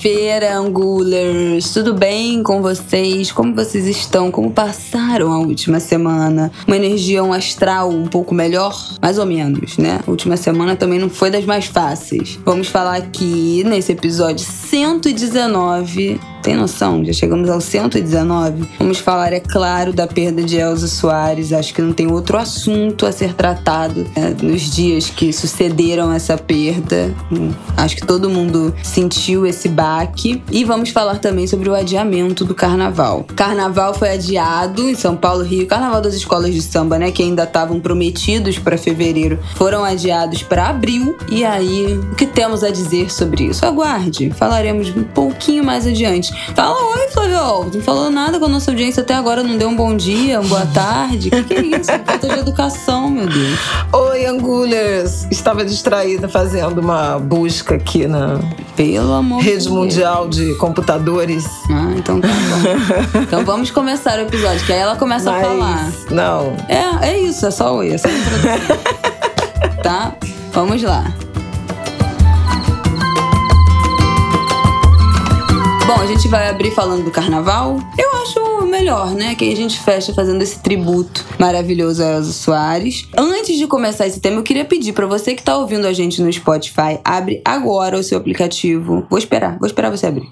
Terça-feira, Angulers! Tudo bem com vocês? Como vocês estão? Como passaram a última semana? Uma energia, um astral um pouco melhor? Mais ou menos, né? A última semana também não foi das mais fáceis. Vamos falar aqui nesse episódio 119 tem noção? Já chegamos ao 119. Vamos falar, é claro, da perda de Elza Soares. Acho que não tem outro assunto a ser tratado né, nos dias que sucederam essa perda. Hum, acho que todo mundo sentiu esse baque. E vamos falar também sobre o adiamento do carnaval. Carnaval foi adiado em São Paulo, Rio. Carnaval das escolas de samba, né? Que ainda estavam prometidos para fevereiro, foram adiados para abril. E aí, o que temos a dizer sobre isso? Aguarde, falaremos um pouquinho mais adiante. Fala oi, Flávio. Não falou nada com a nossa audiência até agora, não deu um bom dia, uma boa tarde. O que, que, é isso? Falta de educação, meu Deus. Oi, Angulers. Estava distraída fazendo uma busca aqui na Pelo amor rede de mundial de computadores. Ah, então tá bom. então vamos começar o episódio, que aí ela começa Mas, a falar. Não. É, é isso, é só oi, é só introdução. tá? Vamos lá. Bom, a gente vai abrir falando do carnaval. Eu acho melhor, né? Que a gente fecha fazendo esse tributo maravilhoso a Elza Soares. Antes de começar esse tema, eu queria pedir para você que tá ouvindo a gente no Spotify, abre agora o seu aplicativo. Vou esperar, vou esperar você abrir.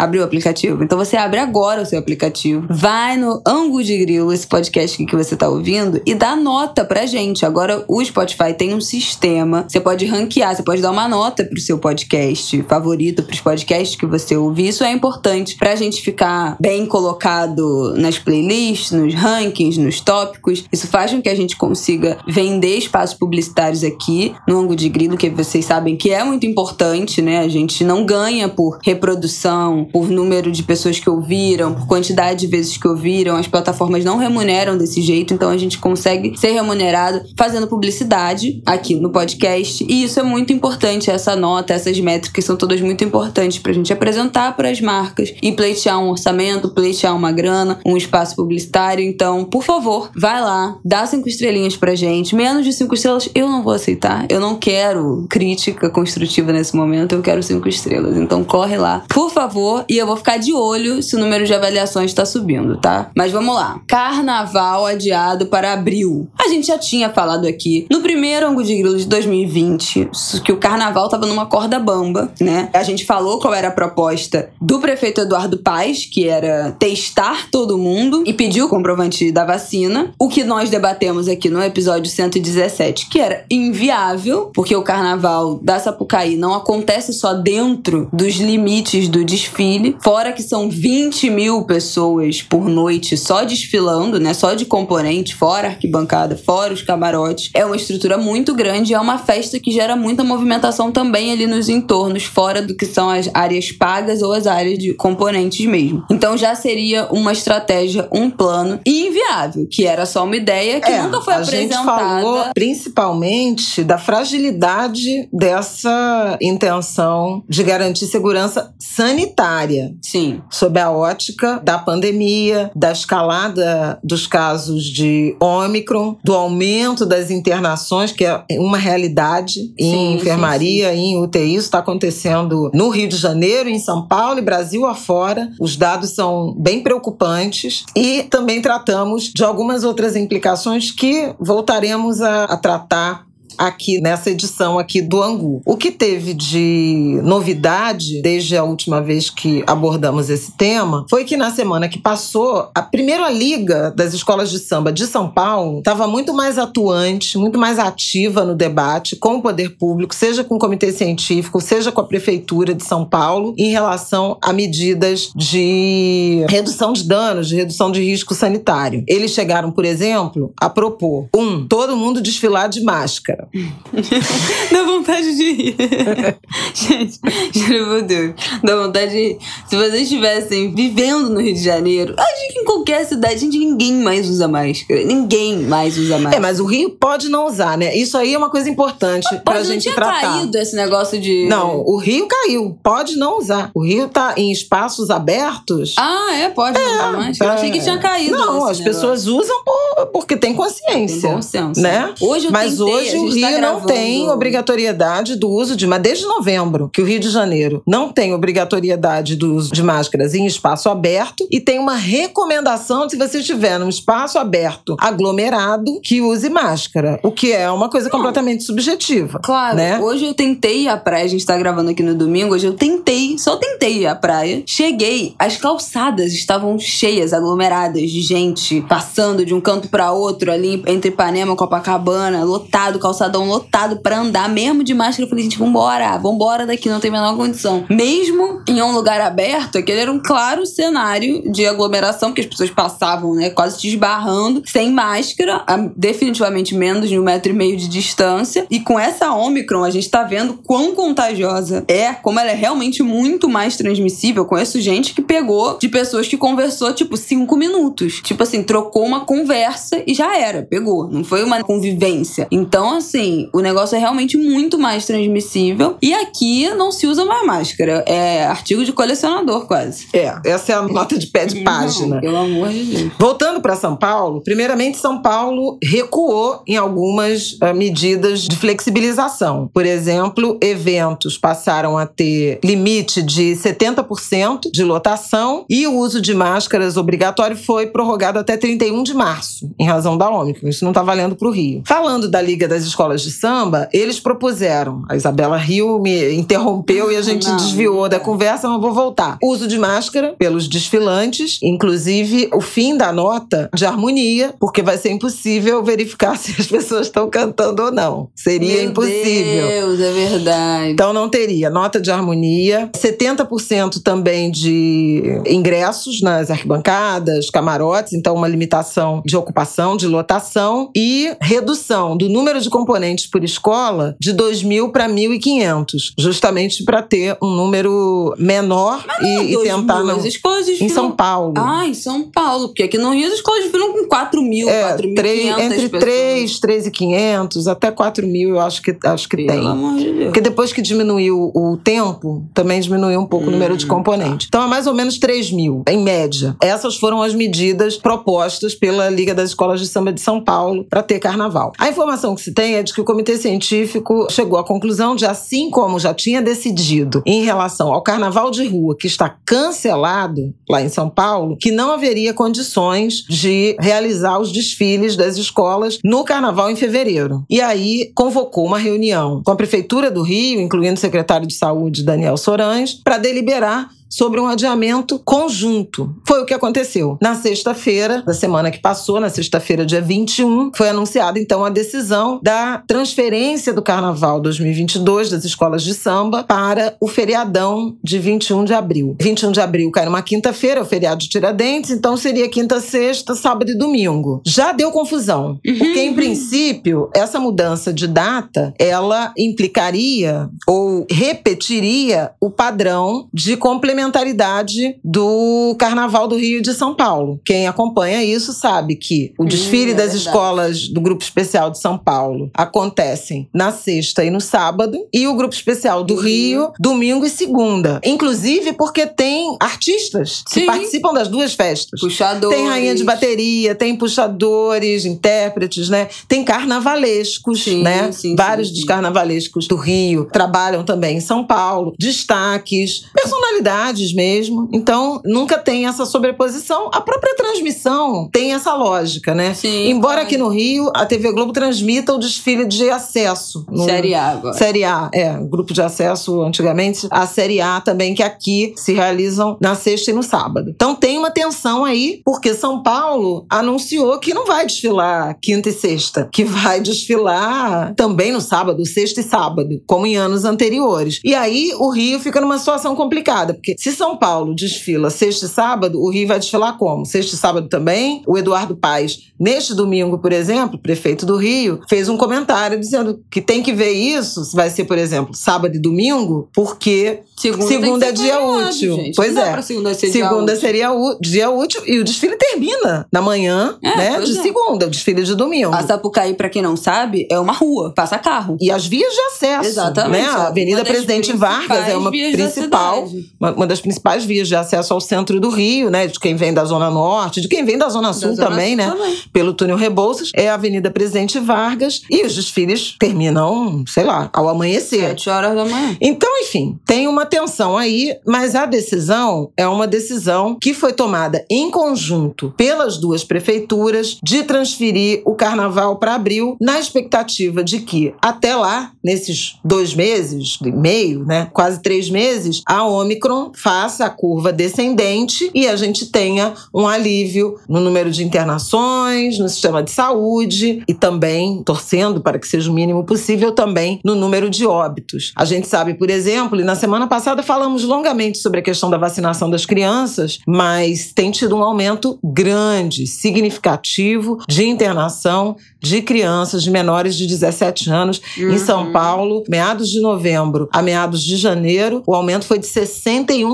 Abriu o aplicativo? Então você abre agora o seu aplicativo, vai no Angu de Grilo, esse podcast que você tá ouvindo, e dá nota pra gente. Agora o Spotify tem um sistema, você pode ranquear, você pode dar uma nota pro seu podcast favorito, pros podcasts que você ouve. Isso é importante pra gente ficar bem colocado nas playlists, nos rankings, nos tópicos. Isso faz com que a gente consiga vender espaços publicitários aqui no Angu de Grilo, que vocês sabem que é muito importante, né? A gente não ganha por reprodução, por número de pessoas que ouviram, por quantidade de vezes que ouviram. As plataformas não remuneram desse jeito, então a gente consegue ser remunerado fazendo publicidade aqui no podcast. E isso é muito importante, essa nota, essas métricas são todas muito importantes pra gente apresentar para as marcas e pleitear um orçamento, pleitear uma grana, um espaço publicitário. Então, por favor, vai lá, dá cinco estrelinhas pra gente. Menos de cinco estrelas eu não vou aceitar. Eu não quero crítica construtiva nesse momento, eu quero cinco estrelas. Então corre lá, por favor, e eu vou ficar de olho se o número de avaliações está subindo, tá? Mas vamos lá. Carnaval adiado para abril. A gente já tinha falado aqui no primeiro ângulo de grilo de 2020 que o carnaval tava numa corda bamba, né? A gente falou qual era a proposta do prefeito Eduardo Paes, que era testar todo mundo e pedir o comprovante da vacina. O que nós debatemos aqui no episódio 117, que era inviável, porque o carnaval da Sapucaí não acontece só dentro dos limites do desfile desfile, fora que são 20 mil pessoas por noite só desfilando, né? Só de componente, fora arquibancada, fora os camarotes. É uma estrutura muito grande, é uma festa que gera muita movimentação também ali nos entornos, fora do que são as áreas pagas ou as áreas de componentes mesmo. Então já seria uma estratégia, um plano inviável, que era só uma ideia que é, nunca foi a apresentada. Gente falou principalmente da fragilidade dessa intenção de garantir segurança sanitária área. Sim. Sob a ótica da pandemia, da escalada dos casos de Ômicron, do aumento das internações, que é uma realidade em sim, enfermaria, sim, sim. em UTI. Isso está acontecendo no Rio de Janeiro, em São Paulo e Brasil afora. Os dados são bem preocupantes. E também tratamos de algumas outras implicações que voltaremos a, a tratar aqui nessa edição aqui do Angu. O que teve de novidade desde a última vez que abordamos esse tema foi que na semana que passou, a primeira liga das escolas de samba de São Paulo estava muito mais atuante, muito mais ativa no debate com o poder público, seja com o comitê científico, seja com a prefeitura de São Paulo, em relação a medidas de redução de danos, de redução de risco sanitário. Eles chegaram, por exemplo, a propor um, todo mundo desfilar de máscara. Dá vontade de rir. gente, juro por Deus. Dá vontade de rir. Se vocês estivessem vivendo no Rio de Janeiro, acho que em qualquer cidade, gente, ninguém mais usa máscara. Ninguém mais usa máscara. É, mas o Rio pode não usar, né? Isso aí é uma coisa importante Pode pra não gente tinha tratar. caído esse negócio de. Não, o Rio caiu. Pode não usar. O Rio tá em espaços abertos. Ah, é? Pode não usar máscara? Eu achei que tinha caído. Não, as negócio. pessoas usam por- porque tem Tem consciência. bom senso. Né? Hoje eu Mas hoje o Rio tá não tem obrigatoriedade do uso de. Mas desde novembro, que o Rio de Janeiro não tem obrigatoriedade do uso de máscaras em espaço aberto e tem uma recomendação de se você estiver num espaço aberto aglomerado que use máscara. O que é uma coisa completamente subjetiva. Claro, Né? hoje eu tentei ir à praia, a gente tá gravando aqui no domingo, hoje eu tentei, só tentei ir à praia. Cheguei, as calçadas estavam cheias, aglomeradas de gente, passando de um canto pra outro ali, entre Ipanema e Copacabana, lotado, calçadão lotado pra andar, mesmo de máscara. Eu falei, gente, vambora, vambora daqui, não tem a menor condição. Mesmo em um lugar aberto, aquele era um claro cenário de aglomeração, porque as pessoas passavam, né, quase te esbarrando, sem máscara, a definitivamente menos de um metro e meio de distância. E com essa Omicron, a gente tá vendo quão contagiosa é, como ela é realmente muito mais transmissível. Eu conheço gente que pegou de pessoas que conversou, tipo, cinco minutos. Tipo assim, trocou uma conversa e já era, pegou. Não foi uma convivência. Então, assim, o negócio é realmente muito mais transmissível. E aqui não se usa mais máscara. É artigo de colecionador, quase. É, essa é a nota de pé de página. Não, pelo amor de Deus. Voltando para São Paulo, primeiramente São Paulo recuou em algumas eh, medidas de flexibilização. Por exemplo, eventos passaram a ter limite de 70% de lotação e o uso de máscaras obrigatório foi prorrogado até 31 de março, em razão da Ômicron. Isso não está valendo para o Rio. Falando da Liga das Escolas de Samba, eles propuseram, a Isabela Rio me interrompeu e a gente Não, desviou da conversa, mas vou voltar. Uso de máscara pelos desfilantes, inclusive o fim da nota de harmonia, porque vai ser impossível verificar se as pessoas estão cantando ou não. Seria Meu impossível. Deus, é verdade. Então não teria nota de harmonia, 70% também de ingressos nas arquibancadas, camarotes, então uma limitação de ocupação, de lotação e redução do número de componentes por escola de 2.000 para 1.500, justamente para ter um número menor e, e Dois tentar não As escolas em desfilam... São Paulo. Ah, em São Paulo. Porque aqui no Rio as escolas desfilam com 4 mil, É, 4.500 três- entre pessoas. 3, 3.500 até 4 mil, eu acho que, acho que Pelo tem. amor de Deus. Porque depois que diminuiu o tempo, também diminuiu um pouco o número de Hum, componentes. Então é mais ou menos 3 mil, em média. Essas foram as medidas propostas pela Liga das Escolas de Samba de São Paulo para ter carnaval. A informação que se tem é de que o Comitê Científico chegou à conclusão de, assim como já tinha decidido em relação ao carnaval de rua, que está cancelado lá em São Paulo, que não haveria condições de realizar os desfiles das escolas no carnaval em fevereiro. E aí convocou uma reunião com a Prefeitura do Rio, incluindo o secretário de Saúde Daniel Sorães, para deliberar sobre um adiamento conjunto. Foi o que aconteceu. Na sexta-feira da semana que passou, na sexta-feira, dia 21, foi anunciada então a decisão da transferência do Carnaval 2022 das escolas de samba para o feriadão de 21 de abril. 21 de abril cai numa quinta-feira, é o feriado de Tiradentes, então seria quinta, sexta, sábado e domingo. Já deu confusão, porque em princípio essa mudança de data, ela implicaria ou repetiria o padrão de complementaridade do Carnaval do Rio e de São Paulo. Quem acompanha isso sabe que o desfile é das verdade. escolas do Grupo Especial de São Paulo acontecem na sexta e no sábado, e o Grupo Especial do Do Rio, domingo e segunda. Inclusive porque tem artistas que Sim. participam das duas festas. Puxadores. Tem rainha de bateria, tem puxadores, intérpretes, né? Tem carnavalescos, Sim, né? sim, Vários sim, dos carnavalescos do Rio trabalham também em São Paulo. Destaques, personalidades mesmo. Então, nunca tem essa sobreposição. A própria transmissão tem essa lógica, né? Sim, Embora claro. aqui no Rio a TV Globo transmita o desfile de acesso. no- Série A agora. Série A, é, grupo de acesso antigamente, a Série A também, que aqui se realizam na sexta e no sábado. Então tem uma tensão aí, porque São Paulo anunciou que não vai desfilar quinta e sexta, que vai desfilar também no sábado, sexta e sábado, como em anos anteriores. E aí o Rio fica numa situação complicada, porque se São Paulo desfila sexta e sábado, o Rio vai desfilar como? Sexta e sábado também. O Eduardo Paes, neste domingo, por exemplo, prefeito do Rio, fez um comentário dizendo que tem que ver isso, se vai ser, por exemplo, sábado e domingo, porque segunda, segunda é dia feriado, útil. Gente. Pois Não é. segunda ser segunda dia seria o dia útil e o desfile termina na manhã, É, né, de é. segunda, o desfile de domingo. A Sapucaí, pra quem não sabe, é uma rua, passa carro. E as vias de acesso. Exatamente. Né? A Avenida Presidente Vargas é uma principal, uma, uma das principais vias de acesso ao centro do Rio, né? De quem vem da Zona Norte, de quem vem da Zona Sul Zona também, Sul né? também. Pelo túnel Rebouças, é a Avenida Presidente Vargas. E os desfiles terminam, sei lá, ao amanhecer. Sete horas da manhã. Então, enfim, tem uma tensão aí, mas a decisão é uma decisão que foi tomada em conjunto pelas duas prefeituras de transferir o carnaval para abril, na expectativa de que até lá, nesses dois meses e meio, né, quase três meses, a Omicron faça a curva descendente e a gente tenha um alívio no número de internações, no sistema de saúde e também, torcendo para que seja o mínimo possível, também no número de óbitos. A gente sabe, por exemplo, e na semana passada falamos longamente sobre a questão da vacinação das crianças, mas tem tido um aumento grande, significativo de internação de crianças de menores de 17 anos em São Uhum. Paulo, meados de novembro a meados de janeiro, o aumento foi de 61%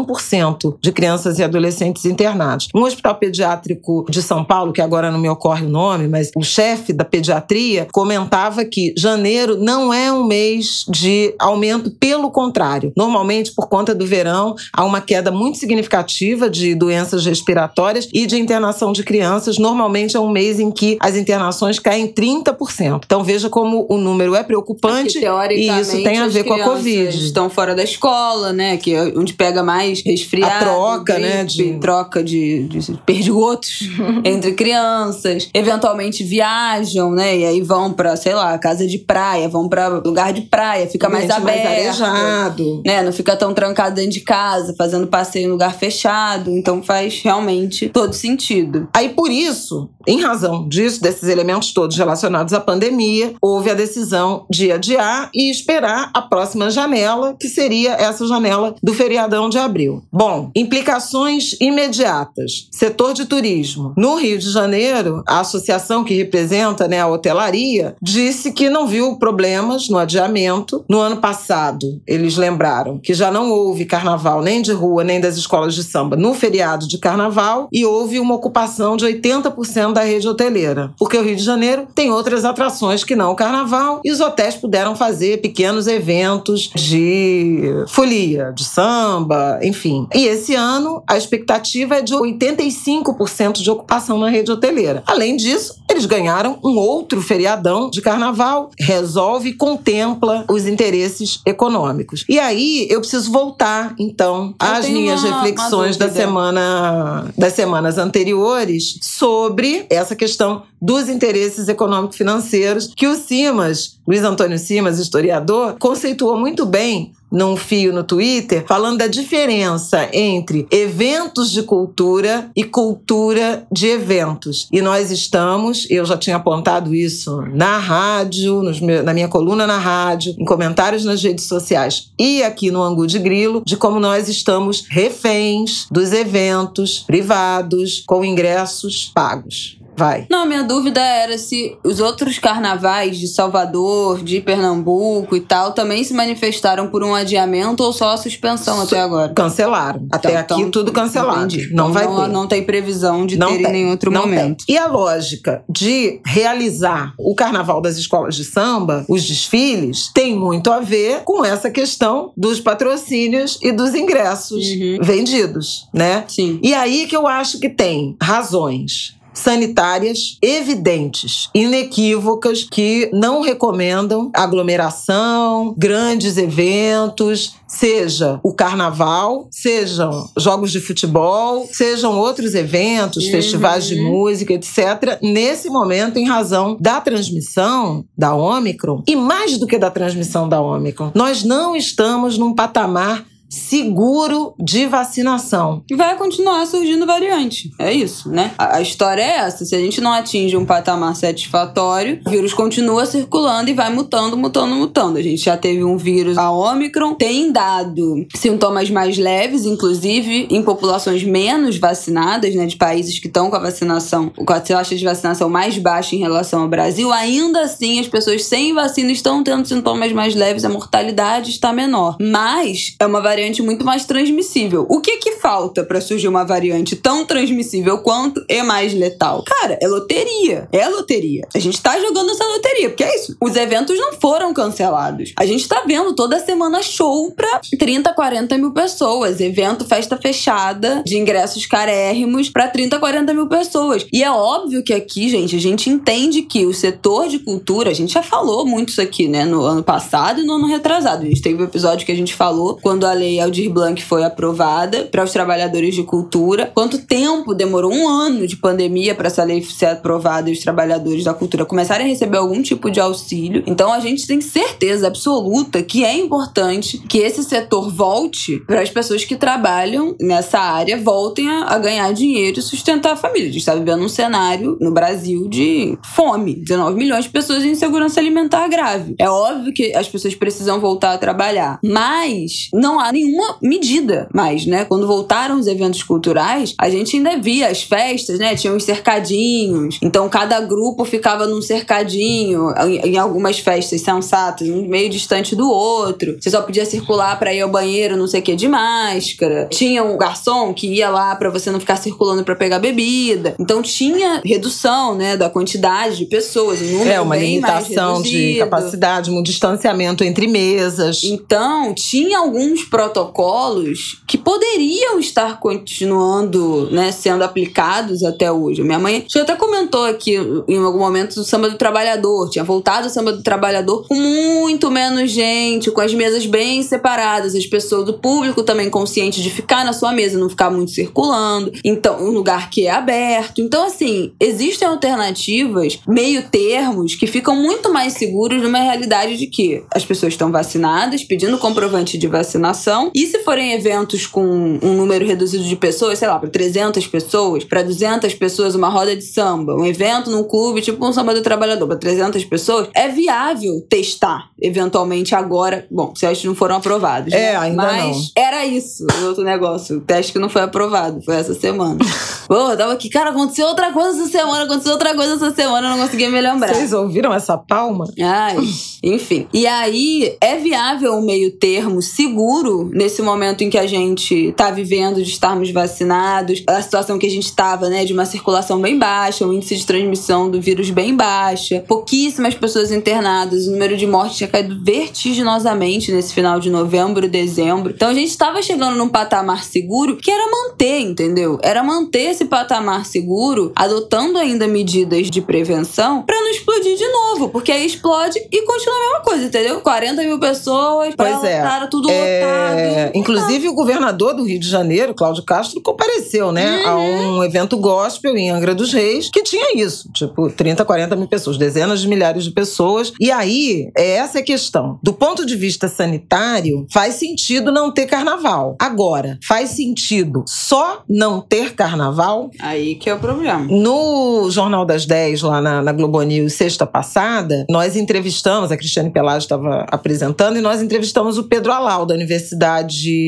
de crianças e adolescentes internados. Um hospital pediátrico de São Paulo, que agora não me ocorre o nome, mas o chefe da pediatria comentava que janeiro não é um mês de aumento, pelo contrário. Normalmente, por conta do verão, há uma queda muito significativa de doenças respiratórias e de internação de crianças. Normalmente é um mês em que as internações caem 30%. Então veja como o número é preocupante Porque, e isso tem a ver com a Covid. Estão fora da escola, né? Que é onde pega mais resfriado. A troca, né, gripe, de- Troca de, de perdigotos entre crianças. Eventualmente viajam, né? E aí vão pra, sei lá, casa de praia, vão pra lugar de praia, fica mais aberto. arejado. né? Não fica tão trancado dentro de casa, fazendo passeio em lugar fechado. Então faz realmente todo sentido. Aí, por isso, em razão disso, desses elementos todos relacionados à pandemia, houve a decisão de adiar e esperar a próxima janela, que seria essa janela do feriadão de abril. Bom, implicações imediatas. Setor de turismo. No Rio de Janeiro, a associação que representa né, a hotelaria disse que não viu problemas no adiamento. No ano passado, eles lembraram que já não houve carnaval nem de rua, nem das escolas de samba no feriado de carnaval e houve uma ocupação de 80% da rede hoteleira. Porque o Rio de Janeiro tem outras atrações que não o carnaval e os hotéis puderam fazer pequenos eventos de folia, de samba, enfim. E esse ano a expectativa é de 85% de ocupação na rede hoteleira. Além disso, eles ganharam um outro feriadão de carnaval, resolve e contempla os interesses econômicos. E aí eu preciso voltar, então, Eu às minhas uma- uma reflexões da semana das semanas anteriores sobre essa questão dos interesses econômico-financeiros que o Simas, Luiz Antônio Simas, historiador, conceituou muito bem num fio no Twitter, falando da diferença entre eventos de cultura e cultura de eventos. E nós estamos, eu já tinha apontado isso na rádio, nos na minha coluna na rádio, em comentários nas redes sociais e aqui no Angu de Grilo, de como nós estamos reféns dos eventos privados com ingressos pagos. Vai. Não, minha dúvida era se os outros carnavais de Salvador, de Pernambuco e tal também se manifestaram por um adiamento ou só a suspensão até agora. Cancelaram. Até Então, aqui então, tudo cancelado. entendi. Não Então vai não, ter. não tem previsão de Não ter tem, em nenhum outro não momento. tem. E a lógica de realizar o carnaval das escolas de samba, os desfiles, tem muito a ver com essa questão dos patrocínios e dos ingressos Uhum. vendidos, né? Sim. E aí que eu acho que tem razões sanitárias evidentes, inequívocas, que não recomendam aglomeração, grandes eventos, seja o carnaval, sejam jogos de futebol, sejam outros eventos, Uhum. festivais de música, etc. Nesse momento, em razão da transmissão da Omicron, e mais do que da transmissão da Omicron, nós não estamos num patamar seguro de vacinação. E vai continuar surgindo variante. É isso, né? A, a história é essa. Se a gente não atinge um patamar satisfatório, o vírus continua circulando e vai mutando, mutando, mutando. A gente já teve um vírus, a Omicron, tem dado sintomas mais leves, inclusive em populações menos vacinadas, né? De países que estão com a vacinação, com a taxa de vacinação mais baixa em relação ao Brasil. Ainda assim, as pessoas sem vacina estão tendo sintomas mais leves, a mortalidade está menor. Mas é uma variante muito mais transmissível. O que que falta para surgir uma variante tão transmissível quanto e mais letal? Cara, é loteria. É loteria. A gente tá jogando essa loteria, porque é isso. Os eventos não foram cancelados. A gente tá vendo toda semana show pra 30, 40 mil pessoas. Evento, festa fechada, de ingressos carérrimos pra 30, 40 mil pessoas. E é óbvio que aqui, gente, a gente entende que o setor de cultura, a gente já falou muito isso aqui, né, no ano passado e no ano retrasado. A gente teve um episódio que a gente falou quando a lei Aldir Blanc foi aprovada para os trabalhadores de cultura. Quanto tempo demorou? Um ano de pandemia para essa lei ser aprovada e os trabalhadores da cultura começarem a receber algum tipo de auxílio. Então a gente tem certeza absoluta que é importante que esse setor volte para as pessoas que trabalham nessa área voltem a, a ganhar dinheiro e sustentar a família. A gente está vivendo um cenário no Brasil de fome. 19 milhões de pessoas em insegurança alimentar grave. É óbvio que as pessoas precisam voltar a trabalhar, mas não há nenhuma medida mais, né? Quando voltaram os eventos culturais, a gente ainda via as festas, né? Tinha os cercadinhos. Então cada grupo ficava num cercadinho, em algumas festas sensatas, um meio distante do outro. Você só podia circular para ir ao banheiro, não sei o que, de máscara. Tinha um garçom que ia lá para você não ficar circulando para pegar bebida. Então tinha redução, né, da quantidade de pessoas, um número É uma limitação de capacidade, um distanciamento entre mesas. Então, tinha alguns protocolos que poderiam estar continuando, né, sendo aplicados até hoje. Minha mãe já até comentou aqui em algum momento do samba do trabalhador. Tinha voltado o samba do trabalhador com muito menos gente, com as mesas bem separadas, as pessoas do público também consciente de ficar na sua mesa, não ficar muito circulando. Então, um lugar que é aberto. Então, assim, existem alternativas, meio termos, que ficam muito mais seguros numa realidade de que as pessoas estão vacinadas, pedindo comprovante de vacinação, e se forem eventos com um número reduzido de pessoas, sei lá, para 300 pessoas, para 200 pessoas, uma roda de samba, um evento num clube, tipo um samba do trabalhador, para 300 pessoas, é viável testar, eventualmente agora. Bom, se eles não foram aprovados. É, né? ainda Mas não. era isso, o outro negócio. O teste que não foi aprovado, foi essa semana. Pô, eu tava aqui, cara, aconteceu outra coisa essa semana, aconteceu outra coisa essa semana, eu não conseguia me lembrar. Vocês ouviram essa palma? Ai, enfim. E aí, é viável um meio termo seguro nesse momento em que a gente tá vivendo de estarmos vacinados, a situação que a gente tava, né, de uma circulação bem baixa, o índice de transmissão do vírus bem baixa, pouquíssimas pessoas internadas, o número de mortes tinha caído vertiginosamente nesse final de novembro, dezembro. Então a gente estava chegando num patamar seguro que era manter, entendeu? Era manter esse patamar seguro, adotando ainda medidas de prevenção pra não explodir de novo, porque aí explode e continua a mesma coisa, entendeu? 40 mil pessoas, Pois é. cara, tudo É, lotado. Inclusive, o governador do Rio de Janeiro, Cláudio Castro, compareceu, né, a Uhum. um evento gospel em Angra dos Reis, que tinha isso, tipo, 30, 40 mil pessoas, dezenas de milhares de pessoas. E aí, é essa a questão. Do ponto de vista sanitário, faz sentido não ter carnaval. Agora, faz sentido só não ter carnaval? Aí que é o problema. No Jornal das 10, lá na, na Globo News, sexta passada, nós entrevistamos, a Cristiane Pelagio estava apresentando, e nós entrevistamos o Pedro Alau, da Universidade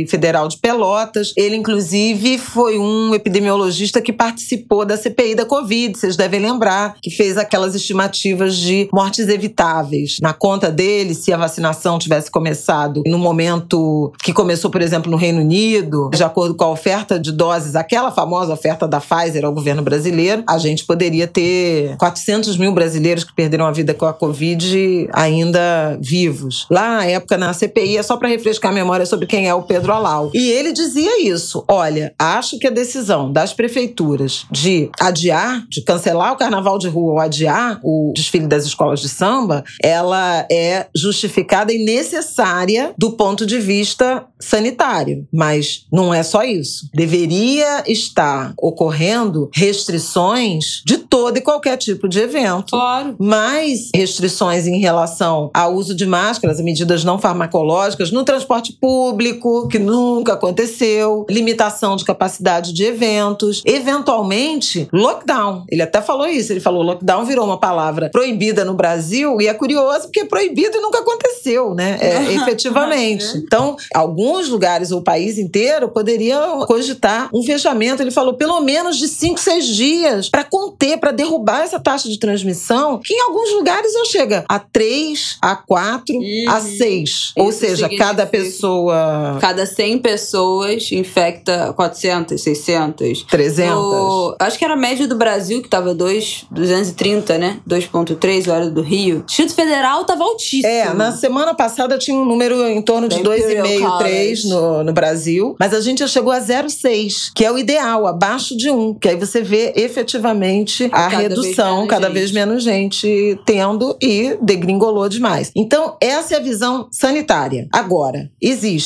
Federal de Pelotas. Ele, inclusive, foi um epidemiologista que participou da CPI da Covid, vocês devem lembrar, que fez aquelas estimativas de mortes evitáveis. Na conta dele, se a vacinação tivesse começado no momento que começou, por exemplo, no Reino Unido, de acordo com a oferta de doses, aquela famosa oferta da Pfizer ao governo brasileiro, a gente poderia ter 400 mil brasileiros que perderam a vida com a Covid ainda vivos. Lá na época, na CPI, é só para refrescar a memória sobre quem é o Pedro Alau. E ele dizia isso: olha, acho que a decisão das prefeituras de adiar, de cancelar o carnaval de rua ou adiar o desfile das escolas de samba, ela é justificada e necessária do ponto de vista sanitário. Mas não é só isso. Deveria estar ocorrendo restrições de todo e qualquer tipo de evento Claro. mais restrições em relação ao uso de máscaras, medidas não farmacológicas no transporte público, público, que nunca aconteceu, limitação de capacidade de eventos, eventualmente lockdown. Ele até falou isso, ele falou lockdown virou uma palavra proibida no Brasil e é curioso porque é proibido e nunca aconteceu, né? É, efetivamente. Então, alguns lugares ou o país inteiro poderiam cogitar um fechamento. Ele falou pelo menos de 5, 6 dias para conter, para derrubar essa taxa de transmissão, que em alguns lugares já chega a 3, a 4, uhum. a 6. Ou seja, cada pessoa. Cada 100 pessoas infecta 400, 600. 300. O... Acho que era a média do Brasil, que tava 2, 230, né? 2,3, hora do Rio. Distrito Federal tava altíssimo. É, na semana passada tinha um número em torno de 2,5, 3 no, no Brasil. Mas a gente já chegou a 0,6, que é o ideal, abaixo de 1. Que aí você vê efetivamente a cada redução, vez cada gente. vez menos gente tendo e degringolou demais. Então, essa é a visão sanitária. Agora,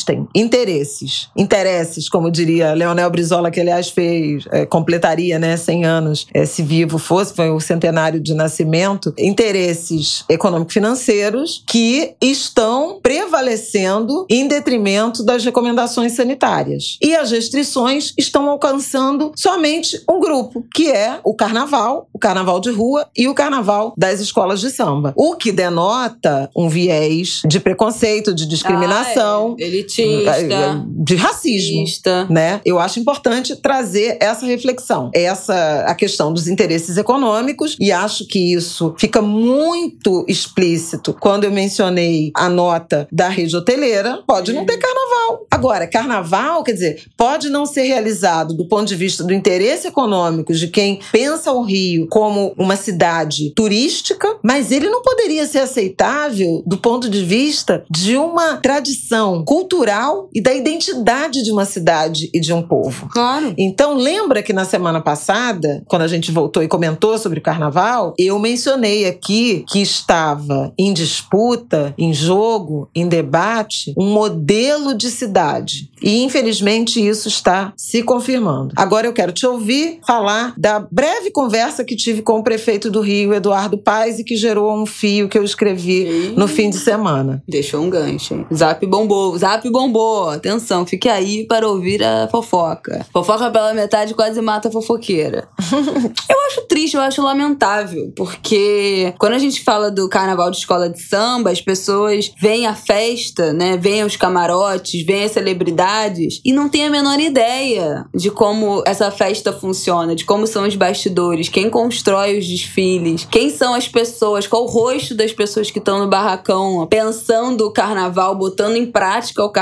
existem interesses. Interesses, como diria Leonel Brizola, que aliás fez, é, completaria né, 100 anos, é, se vivo fosse, foi o centenário de nascimento. Interesses econômico-financeiros que estão prevalecendo em detrimento das recomendações sanitárias. E as restrições estão alcançando somente um grupo, que é o carnaval, o carnaval de rua e o carnaval das escolas de samba. O que denota um viés de preconceito, de discriminação, ah, é. Elitista, de racismo, elitista. né? Eu acho importante trazer essa reflexão, essa a questão dos interesses econômicos e acho que isso fica muito explícito quando eu mencionei a nota da rede hoteleira, pode não ter carnaval. Agora, carnaval, quer dizer, pode não ser realizado do ponto de vista do interesse econômico de quem pensa o Rio como uma cidade turística, mas ele não poderia ser aceitável do ponto de vista de uma tradição cultural e da identidade de uma cidade e de um povo. Claro. Então, lembra que na semana passada, quando a gente voltou e comentou sobre o carnaval, eu mencionei aqui que estava em disputa, em jogo, em debate, um modelo de cidade. E infelizmente isso está se confirmando. Agora eu quero te ouvir falar da breve conversa que tive com o prefeito do Rio, Eduardo Paes, e que gerou um fio que eu escrevi no fim de semana. Deixou um gancho. Hein? Zap bombou, zap bombou. Atenção, fique aí para ouvir a fofoca. Fofoca pela metade quase mata a fofoqueira. eu acho triste, eu acho lamentável, porque quando a gente fala do carnaval de escola de samba, as pessoas veem a festa, né? Veem os camarotes, veem as celebridades e não tem a menor ideia de como essa festa funciona, de como são os bastidores, quem constrói os desfiles, quem são as pessoas, qual o rosto das pessoas que estão no barracão pensando o carnaval, botando em prática o carnaval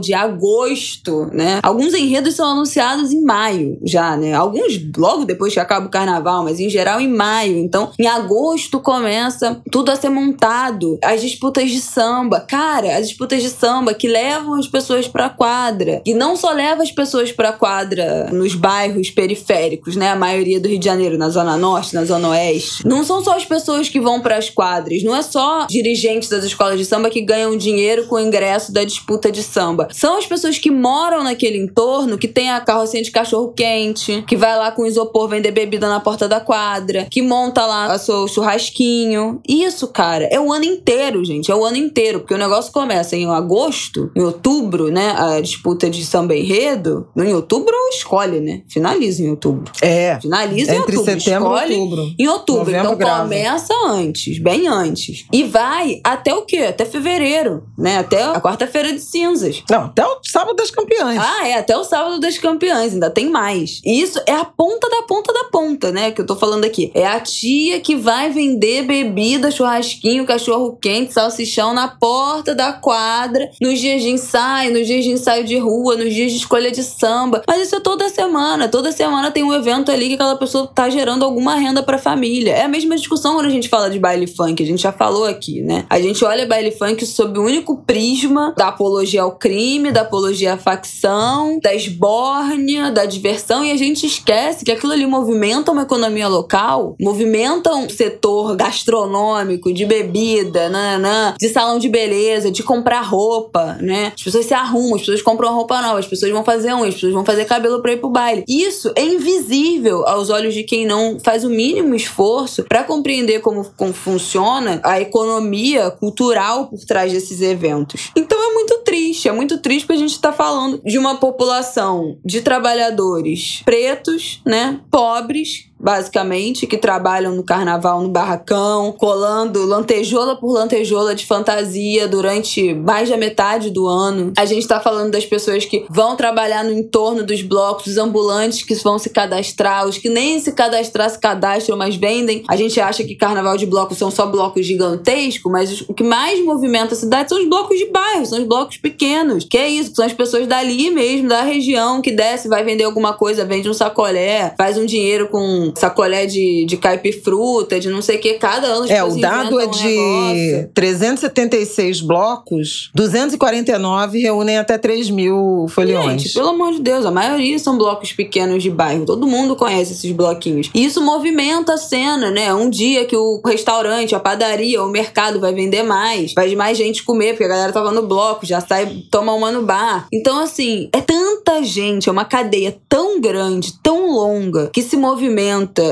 de agosto, né? Alguns enredos são anunciados em maio já, né? Alguns logo depois que acaba o carnaval, mas em geral em maio. Então, em agosto começa tudo a ser montado, as disputas de samba. Cara, as disputas de samba que levam as pessoas pra quadra. E não só leva as pessoas pra quadra nos bairros periféricos, né? A maioria do Rio de Janeiro, na Zona Norte, na Zona Oeste. Não são só as pessoas que vão para as quadras, não é só dirigentes das escolas de samba que ganham dinheiro com o ingresso da disputa de samba. São as pessoas que moram naquele entorno, que tem a carrocinha de cachorro quente, que vai lá com isopor vender bebida na porta da quadra, que monta lá o seu churrasquinho. Isso, cara, é o ano inteiro, gente. É o ano inteiro, porque o negócio começa em agosto, em outubro, né? A disputa de samba enredo. Em outubro escolhe, né? Finaliza em outubro. É. Finaliza em outubro. setembro escolhe outubro. Em outubro. Novembro então grava. começa antes, bem antes. E vai até o quê? Até fevereiro, né? Até a quarta-feira de cinzas. Não, até o sábado das campeãs. Ah, é, até o sábado das campeãs, ainda tem mais. E isso é a ponta da ponta da ponta, né? Que eu tô falando aqui. É a tia que vai vender bebida, churrasquinho, cachorro quente, salsichão na porta da quadra, nos dias de ensaio, nos dias de ensaio de rua, nos dias de escolha de samba. Mas isso é toda semana. Toda semana tem um evento ali que aquela pessoa tá gerando alguma renda pra família. É a mesma discussão quando a gente fala de baile funk, a gente já falou aqui, né? A gente olha baile funk sob o único prisma da apologia ao crime, da apologia à facção, da esbórnia, da diversão, e a gente esquece que aquilo ali movimenta uma economia local, movimenta um setor gastronômico, de bebida, nananã, de salão de beleza, de comprar roupa, né? As pessoas se arrumam, as pessoas compram roupa nova, as pessoas vão fazer unha, as pessoas vão fazer cabelo pra ir pro baile. Isso é invisível aos olhos de quem não faz o mínimo esforço para compreender como, como funciona a economia cultural por trás desses eventos. Então é muito triste. É muito triste porque a gente tá falando de uma população de trabalhadores pretos, né? Pobres, basicamente, que trabalham no carnaval no barracão, colando lantejola por lantejola de fantasia durante mais da metade do ano. A gente tá falando das pessoas que vão trabalhar no entorno dos blocos, os ambulantes que vão se cadastrar, os que nem se cadastrar se cadastram, mas vendem. A gente acha que carnaval de blocos são só blocos gigantescos, mas o que mais movimenta a cidade são os blocos de bairro, são os blocos pequenos. Que é isso, são as pessoas dali mesmo, da região, que desce, vai vender alguma coisa, vende um sacolé, faz um dinheiro com sacolé de, de caipifruta, de não sei o que. Cada ano É, o dado é de negócio. 376 blocos, 249 reúnem até 3 mil foliões. Gente, pelo amor de Deus, a maioria são blocos pequenos de bairro. Todo mundo conhece esses bloquinhos. E isso movimenta a cena, né? Um dia que o restaurante, a padaria, o mercado vai vender mais, vai mais gente comer, porque a galera tava no bloco, já sai, toma uma no bar. Então, assim, é tanta gente, é uma cadeia tão grande, tão longa, que se movimenta,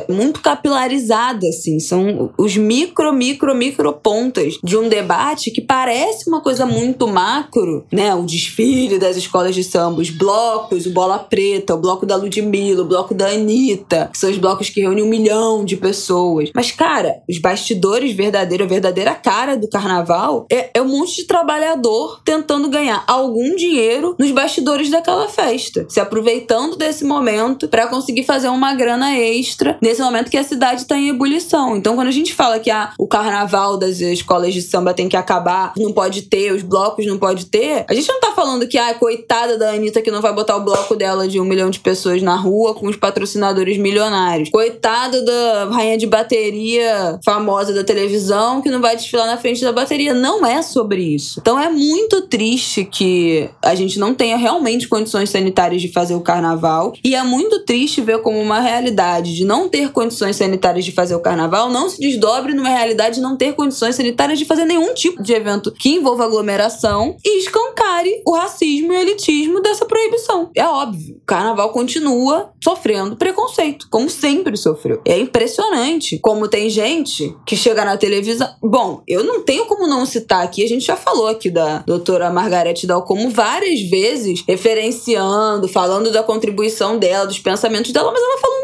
muito capilarizada, assim. São os micro, micro, micro pontas de um debate que parece uma coisa muito macro, né? O desfile das escolas de samba, os blocos, o Bola Preta, o bloco da Ludmilla, o bloco da Anitta, que são os blocos que reúnem um milhão de pessoas. Mas, cara, os bastidores verdadeiros, a verdadeira cara do carnaval é, é um monte de trabalhador tentando ganhar algum dinheiro nos bastidores daquela festa, se aproveitando desse momento para conseguir fazer uma grana extra nesse momento que a cidade tá em ebulição. Então, quando a gente fala que ah, o carnaval das escolas de samba tem que acabar, não pode ter, os blocos não pode ter, a gente não tá falando que, ah, coitada da Anitta que não vai botar o bloco dela de um milhão de pessoas na rua com os patrocinadores milionários. Coitada da rainha de bateria famosa da televisão que não vai desfilar na frente da bateria. Não é sobre isso. Então é muito triste que a gente não tenha realmente condições sanitárias de fazer o carnaval. E é muito triste ver como uma realidade de não ter condições sanitárias de fazer o carnaval não se desdobre numa realidade de não ter condições sanitárias de fazer nenhum tipo de evento que envolva aglomeração e escancare o racismo e o elitismo dessa proibição. É óbvio, o carnaval continua sofrendo preconceito, como sempre sofreu. É impressionante como tem gente que chega na televisão. Bom, eu não tenho como não citar aqui, a gente já falou aqui da doutora Margarete Dalcomo várias vezes, referenciando, falando da contribuição dela, dos pensamentos dela, mas ela falou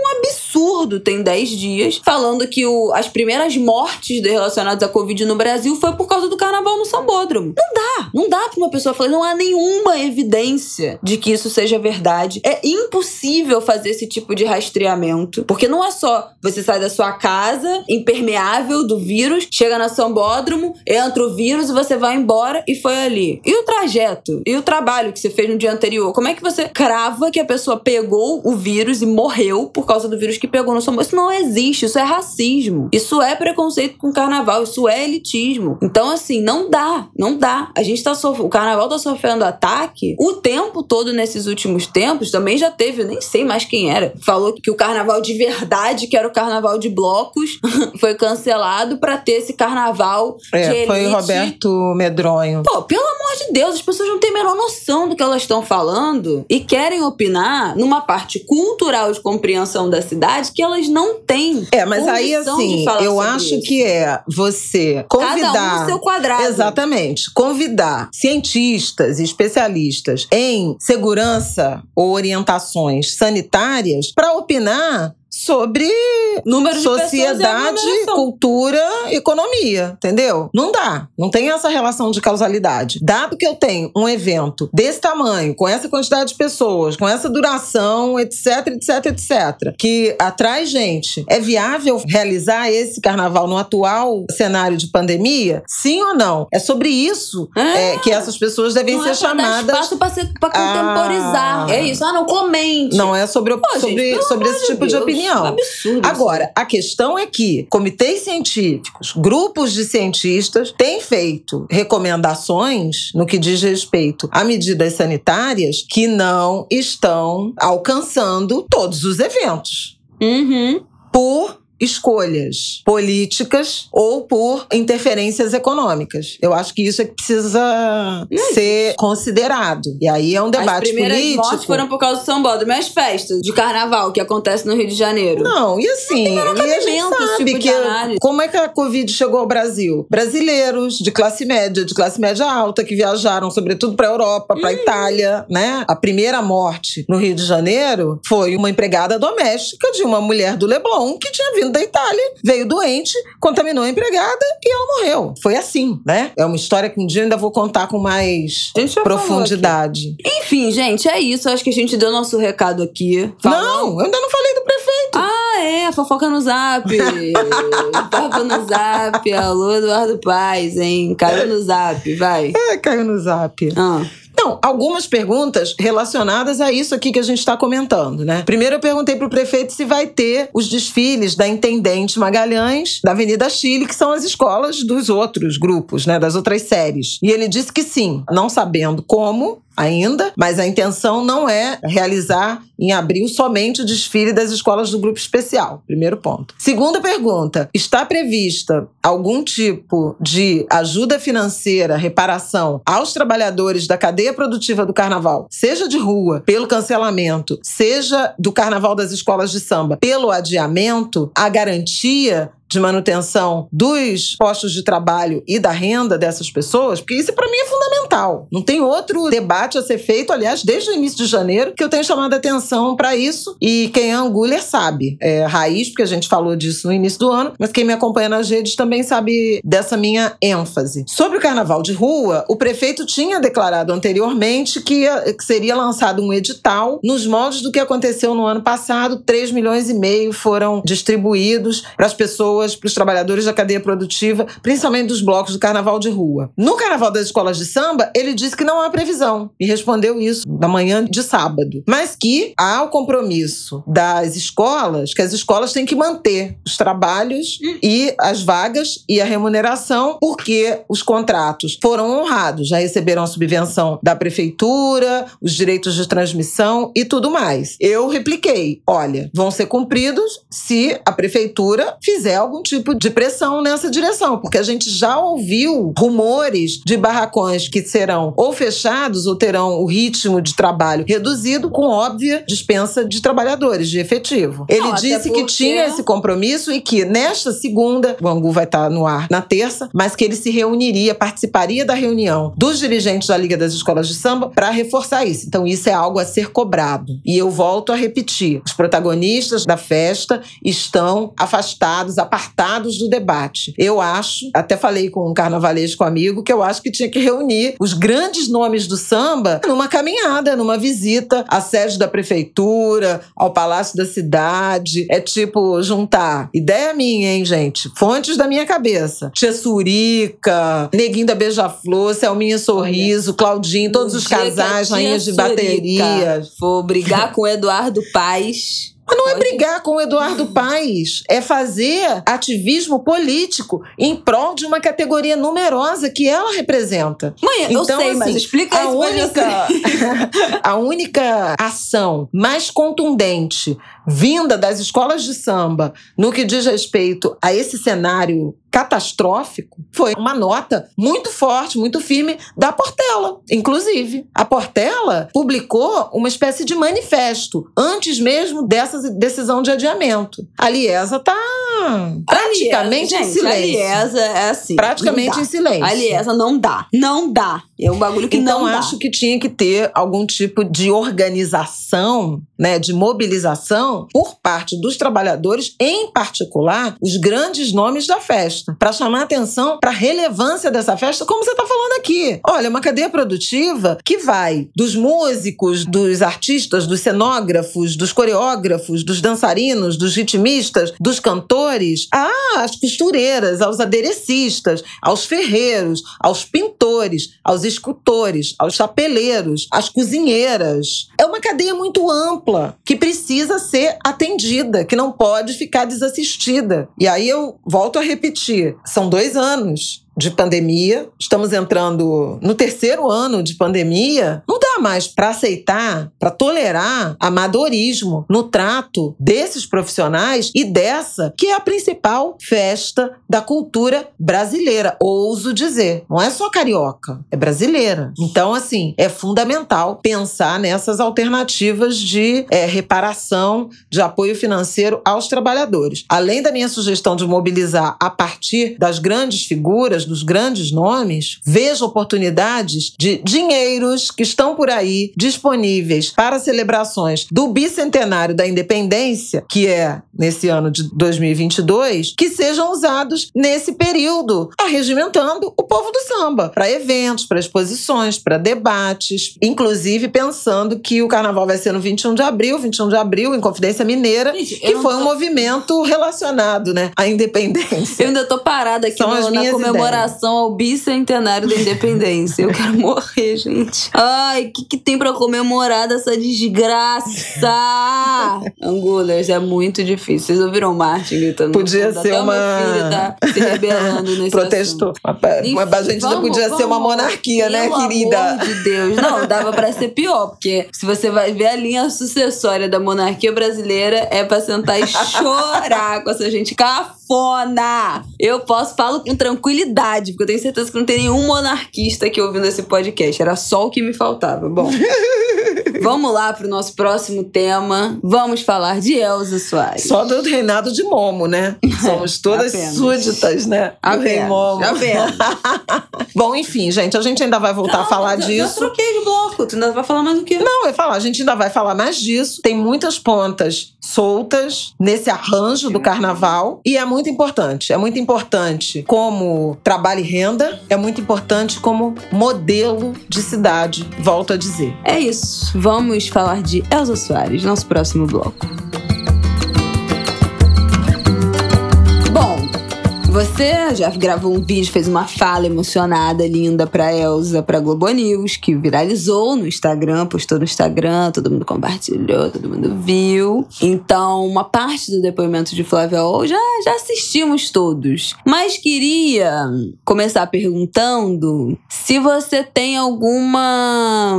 absurdo tem 10 dias, falando que o, as primeiras mortes relacionadas à Covid no Brasil foi por causa do carnaval no Sambódromo. Não dá, não dá pra uma pessoa falar, não há nenhuma evidência de que isso seja verdade. É impossível fazer esse tipo de rastreamento, porque não é só você sai da sua casa, impermeável do vírus, chega na Sambódromo, entra o vírus e você vai embora e foi ali. E o trajeto? E o trabalho que você fez no dia anterior? Como é que você crava que a pessoa pegou o vírus e morreu por causa do vírus que pegou no Sambódromo? Isso não existe, isso é racismo. Isso é preconceito com o carnaval, isso é elitismo. Então, assim, não dá, não dá. A gente tá sofrendo, o carnaval tá sofrendo ataque o tempo todo nesses últimos tempos. Também já teve, eu nem sei mais quem era, falou que o carnaval de verdade, que era o carnaval de blocos, foi cancelado pra ter esse carnaval de É, elite. foi o Roberto Medronho. Pô, pelo amor de Deus, as pessoas não têm a menor noção do que elas estão falando e querem opinar numa parte cultural de compreensão da cidade que elas não têm. É, mas aí assim, eu acho isso. que é você Cada um convidar. no seu quadrado. Exatamente. Convidar cientistas e especialistas em segurança ou orientações sanitárias para opinar sobre Número de sociedade, cultura, economia, entendeu? Não dá. Não tem essa relação de causalidade. Dado que eu tenho um evento desse tamanho, com essa quantidade de pessoas, com essa duração, etc, etc, etc, que atrai gente, é viável realizar esse carnaval no atual cenário de pandemia? Sim ou não? É sobre isso É. é, que essas pessoas devem ser é pra dar chamadas. espaço pra contemporizar. Ah. É isso. Ah, não, comente. Não é sobre, Pô, gente, sobre, pelo sobre esse tipo de Deus, opinião. é um absurdo. Agora, a questão é que comitês científicos, grupos de cientistas têm feito recomendações no que diz respeito a medidas sanitárias que não estão alcançando todos os eventos. Uhum. Por escolhas políticas ou por interferências econômicas. Eu acho que isso é que precisa ser considerado. E aí é um debate As primeiras político. mortes foram por causa do sambódromo. Mas festas de carnaval que acontece no Rio de Janeiro. Não, e assim, e a gente sabe tipo que como é que a Covid chegou ao Brasil? Brasileiros de classe média, de classe média alta, que viajaram sobretudo para Europa, Hum. para Itália, né? A primeira morte no Rio de Janeiro foi uma empregada doméstica de uma mulher do Leblon que tinha vindo da Itália, veio doente, contaminou a empregada e ela morreu. Foi assim, né? É uma história que um dia eu ainda vou contar com mais falou profundidade. Enfim, gente, é isso. Acho que a gente deu nosso recado aqui. Falando- Não, eu ainda não falei do prefeito. Ah, é, fofoca no zap. Fofoca no zap. Alô, Eduardo Paz, hein? Caiu no zap, vai. É, caiu no zap. Ah. Não, algumas perguntas relacionadas a isso aqui que a gente está comentando, né? Primeiro eu perguntei para o prefeito se vai ter os desfiles da Intendente Magalhães da Avenida Chile, que são as escolas dos outros grupos, né? Das outras séries. E ele disse que sim, não sabendo como ainda, mas a intenção não é realizar em abril somente o desfile das escolas do grupo especial. Primeiro ponto. Segunda pergunta: está prevista algum tipo de ajuda financeira, reparação aos trabalhadores da cadeia produtiva do carnaval, seja de rua, pelo cancelamento, seja do carnaval das escolas de samba, pelo adiamento, a garantia de manutenção dos postos de trabalho e da renda dessas pessoas, porque isso para mim é fundamental. Não tem outro debate a ser feito, aliás, desde o início de janeiro, que eu tenho chamado a atenção para isso. E quem é Anguler sabe. É raiz, porque a gente falou disso no início do ano, mas quem me acompanha nas redes também sabe dessa minha ênfase. Sobre o carnaval de rua, o prefeito tinha declarado anteriormente que, ia- que seria lançado um edital nos moldes do que aconteceu no ano passado. 3 milhões e meio foram distribuídos para as pessoas, para os trabalhadores da cadeia produtiva, principalmente dos blocos do carnaval de rua. No carnaval das escolas de samba, ele disse que não há previsão e respondeu isso na manhã de sábado. Mas que há o compromisso das escolas, que as escolas têm que manter os trabalhos e as vagas e a remuneração, porque os contratos foram honrados, já receberam a subvenção da prefeitura, os direitos de transmissão e tudo mais. Eu repliquei: olha, vão ser cumpridos se a prefeitura fizer algum tipo de pressão nessa direção, porque a gente já ouviu rumores de barracões que serão ou fechados ou terão o ritmo de trabalho reduzido, com óbvia dispensa de trabalhadores, de efetivo. Ele Não, disse que porque- tinha esse compromisso e que nesta segunda, o Angu vai estar no ar na terça, mas que ele se reuniria, participaria da reunião dos dirigentes da Liga das Escolas de Samba para reforçar isso. Então isso é algo a ser cobrado. E eu volto a repetir, os protagonistas da festa estão afastados, apartados do debate. Eu acho, até falei com um carnavalesco amigo, que eu acho que tinha que reunir os grandes nomes do samba numa caminhada, numa visita à sede da prefeitura, ao Palácio da Cidade. É tipo juntar. Ideia minha, hein, gente? Fontes da minha cabeça. Tia Surica, Neguinho da Beija-Flor, Selminha Sorriso, Claudinho, todos os casais, rainhas de bateria. For brigar com o Eduardo Paz. Mas não é brigar com o Eduardo Paes, é fazer ativismo político em prol de uma categoria numerosa que ela representa. Mãe, eu Então, sei, mas assim, explica a isso única, a única ação mais contundente vinda das escolas de samba no que diz respeito a esse cenário catastrófico foi uma nota muito forte, muito firme da Portela, inclusive. A Portela publicou uma espécie de manifesto antes mesmo dessa decisão de adiamento. A Liesa está praticamente Aliesa, em gente, silêncio. A Liesa é assim. Praticamente em silêncio. A Liesa não dá. Não dá. É um bagulho que então não dá. acho que tinha que ter algum tipo de organização, né, de mobilização por parte dos trabalhadores, em particular os grandes nomes da festa, para chamar atenção para a relevância dessa festa, como você está falando aqui. Olha, uma cadeia produtiva que vai dos músicos, dos artistas, dos cenógrafos, dos coreógrafos, dos dançarinos, dos ritmistas, dos cantores, às costureiras, aos aderecistas, aos ferreiros, aos pintores, aos escultores, aos chapeleiros, às cozinheiras. É uma cadeia muito ampla que precisa ser atendida, que não pode ficar desassistida. E aí eu volto a repetir: são dois anos de pandemia, estamos entrando no terceiro ano de pandemia, não dá mais para aceitar, para tolerar amadorismo no trato desses profissionais e dessa que é a principal festa da cultura brasileira, ouso dizer. Não é só carioca, é brasileira. Então, assim, é fundamental pensar nessas alternativas de é, reparação, de apoio financeiro aos trabalhadores. Além da minha sugestão de mobilizar a partir das grandes figuras, dos grandes nomes, vejo oportunidades de dinheiros que estão por aí disponíveis para celebrações do bicentenário da independência, que é nesse ano de 2022, que sejam usados nesse período, arregimentando o povo do samba para eventos, para exposições, para debates, inclusive pensando que o carnaval vai ser no 21 de abril, 21 de abril, em Confidência Mineira, Gente, que foi tô... um movimento relacionado né, à independência. Eu ainda tô parada aqui no, na comemoração ideias. ao bicentenário da independência. Eu quero morrer, gente. Ai, o que, que tem para comemorar dessa desgraça? Angulers, é muito difícil. Vocês ouviram o Martin gritando? Podia ser uma. Tá se rebelando nesse Protestou. Uma, uma, a gente vamos, podia vamos, ser uma monarquia, né, querida? Pelo amor de Deus. Não, dava para ser pior, porque se você vai ver a linha sucessória da monarquia brasileira, é pra sentar e chorar com essa gente cafona. Eu posso, falo com tranquilidade, porque eu tenho certeza que não tem nenhum monarquista aqui ouvindo esse podcast. Era só o que me faltava. Bom. Vamos lá pro nosso próximo tema. Vamos falar de Elza Soares. Só do reinado de Momo, né? Somos todas súditas, né? Do Apenas. rei Momo. Apenas. Bom, enfim, gente, a gente ainda vai voltar não, a falar eu, disso. Eu troquei de bloco. Tu ainda vai falar mais do que? Não, eu falar, a gente ainda vai falar mais disso. Tem muitas pontas soltas nesse arranjo do carnaval e é muito importante. É muito importante como trabalho e renda, é muito importante como modelo de cidade, volto a dizer. É isso. Vamos falar de Elza Soares, nosso próximo bloco. Você já gravou um vídeo, fez uma fala emocionada, linda pra Elsa, pra Globo News, que viralizou no Instagram, postou no Instagram, todo mundo compartilhou, todo mundo viu. Então, uma parte do depoimento de Flávia Ol já, já assistimos todos. Mas queria começar perguntando se você tem alguma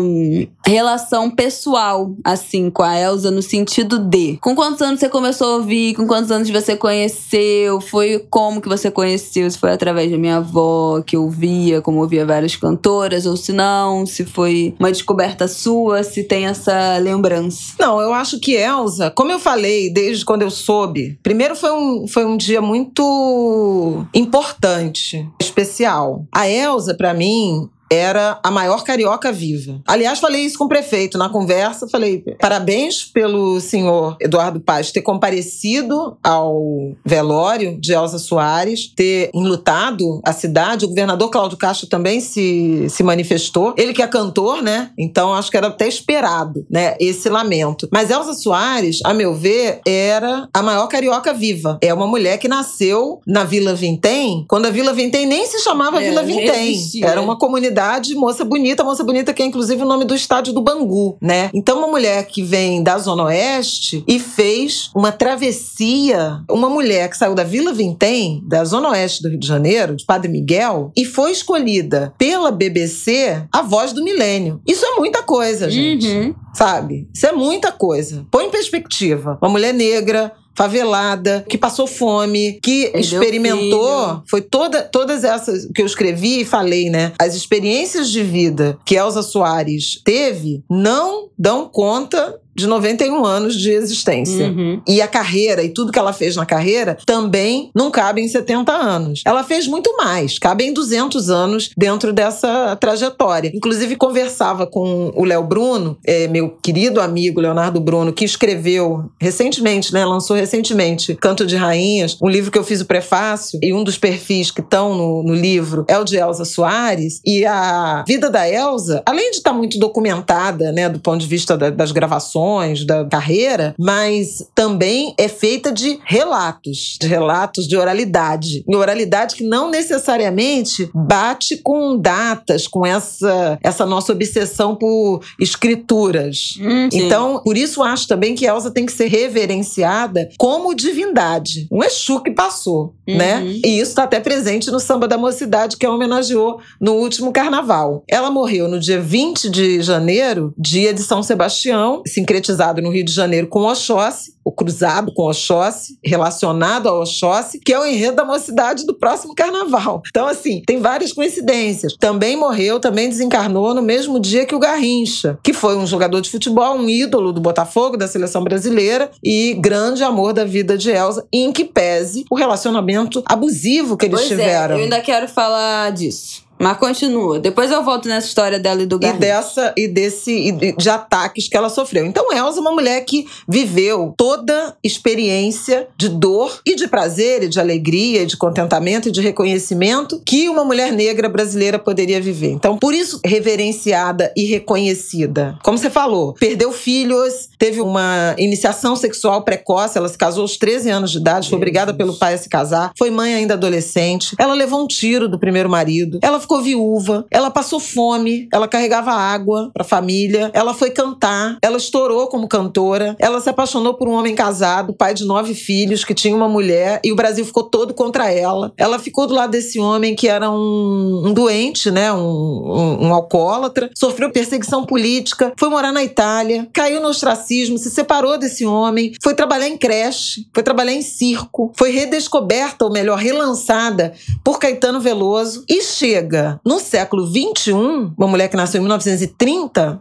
relação pessoal, assim, com a Elsa, no sentido de com quantos anos você começou a ouvir, com quantos anos você conheceu, foi como que você conheceu, se foi através da minha avó, que eu via, como ouvia várias cantoras, ou se não, se foi uma descoberta sua, se tem essa lembrança. Não, eu acho que Elsa, como eu falei desde quando eu soube, primeiro foi um, foi um dia muito importante, especial. A Elsa, para mim, era a maior carioca viva. Aliás, falei isso com o prefeito na conversa. Falei: parabéns pelo senhor Eduardo Paz ter comparecido ao velório de Elza Soares, ter enlutado a cidade. O governador Cláudio Castro também se, se manifestou. Ele que é cantor, né? Então acho que era até esperado, né? Esse lamento. Mas Elza Soares, a meu ver, era a maior carioca viva. É uma mulher que nasceu na Vila Vintém, quando a Vila Vintém nem se chamava é, Vila Vintém. Era uma comunidade cidade, moça bonita, moça bonita que é inclusive o nome do estádio do Bangu, né? Então uma mulher que vem da Zona Oeste e fez uma travessia, uma mulher que saiu da Vila Vintém, da Zona Oeste do Rio de Janeiro, de Padre Miguel, e foi escolhida pela BBC a voz do milênio. Isso é muita coisa, gente. Uhum. Sabe? Isso é muita coisa. Põe em perspectiva. Uma mulher negra, favelada, que passou fome, que experimentou, foi toda, todas essas que eu escrevi e falei, né? As experiências de vida que Elza Soares teve não dão conta de 91 anos de existência. Uhum. E a carreira e tudo que ela fez na carreira também não cabe em 70 anos. Ela fez muito mais, cabe em 200 anos dentro dessa trajetória. Inclusive, conversava com o Léo Bruno, é, meu querido amigo Leonardo Bruno, que escreveu recentemente, né, lançou recentemente Canto de Rainhas, um livro que eu fiz o prefácio, e um dos perfis que estão no, no livro é o de Elza Soares. E a vida da Elza, além de estar muito documentada, né, do ponto de vista da, das gravações, realizações da carreira, mas também é feita de relatos, de relatos de oralidade. E oralidade que não necessariamente bate com datas, com essa, essa nossa obsessão por escrituras. Hum, então, por isso acho também que Elsa tem que ser reverenciada como divindade. Um Exu que passou, Uhum. né? E isso está até presente no Samba da Mocidade, que a homenageou no último carnaval. Ela morreu no dia 20 de janeiro, dia de São Sebastião, sincretizado no Rio de Janeiro com Oxóssi, o cruzado com Oxóssi, relacionado ao Oxóssi, que é o enredo da mocidade do próximo carnaval. Então, assim, tem várias coincidências. Também morreu, também desencarnou no mesmo dia que o Garrincha, que foi um jogador de futebol, um ídolo do Botafogo, da seleção brasileira e grande amor da vida de Elsa, em que pese o relacionamento abusivo que eles Pois tiveram. é, eu ainda quero falar disso. Mas continua. Depois eu volto nessa história dela e do E Garrincha. dessa e desse e de- de ataques que ela sofreu. Então, Elsa é uma mulher que viveu toda experiência de dor e de prazer, e de alegria, e de contentamento e de reconhecimento que uma mulher negra brasileira poderia viver. Então, por isso, reverenciada e reconhecida. Como você falou, perdeu filhos, teve uma iniciação sexual precoce, ela se casou aos 13 anos de idade, foi obrigada pelo pai a se casar, foi mãe ainda adolescente. Ela levou um tiro do primeiro marido, ela ficou viúva, ela passou fome, ela carregava água para a família, ela foi cantar, ela estourou como cantora, ela se apaixonou por um homem casado, pai de nove filhos, que tinha uma mulher, e o Brasil ficou todo contra ela. Ela ficou do lado desse homem que era um, um doente, né, um, um, um alcoólatra, sofreu perseguição política, foi morar na Itália, caiu no ostracismo, se separou desse homem, foi trabalhar em creche, foi trabalhar em circo, foi redescoberta, ou melhor, relançada por Caetano Veloso e chega no século XXI, uma mulher que nasceu em 1930,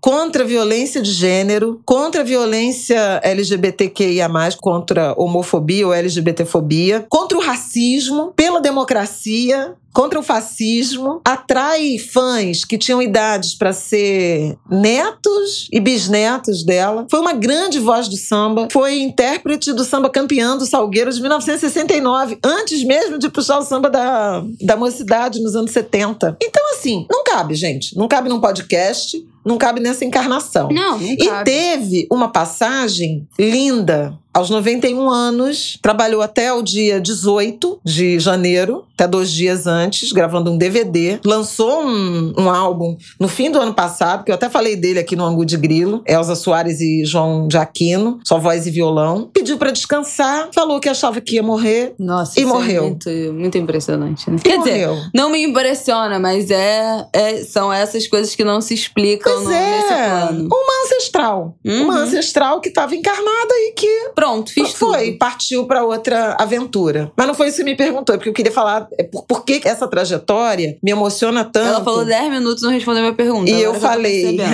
contra a violência de gênero, contra a violência LGBTQIA+, contra a homofobia ou LGBTfobia, contra o racismo, pela democracia, contra o fascismo, atrai fãs que tinham idades para ser netos e bisnetos dela. Foi uma grande voz do samba, foi intérprete do samba campeão do Salgueiro de 1969, antes mesmo de puxar o samba da, da mocidade nos anos 70. Então, assim, não cabe, gente. Não cabe num podcast, não cabe nessa encarnação. Não, não E cabe. teve uma passagem linda. Aos 91 anos, trabalhou até o dia 18 de janeiro, até dois dias antes, gravando um DVD. Lançou um, um álbum no fim do ano passado, que eu até falei dele aqui no Angu de Grilo. Elza Soares e João de Aquino, só voz e violão. Pediu pra descansar, falou que achava que ia morrer Nossa, E isso morreu. É muito, muito impressionante. Né? e Quer dizer, morreu. não me impressiona, mas é, é- são essas coisas que não se explicam Pois no, nesse é, plano. uma ancestral. Uhum. Uma ancestral que estava encarnada e que Pronto, fiz foi, tudo. partiu para outra aventura. Mas não foi isso que me perguntou, é porque eu queria falar é, por, por que essa trajetória me emociona tanto. Ela falou 10 minutos não respondeu minha pergunta. e eu falei.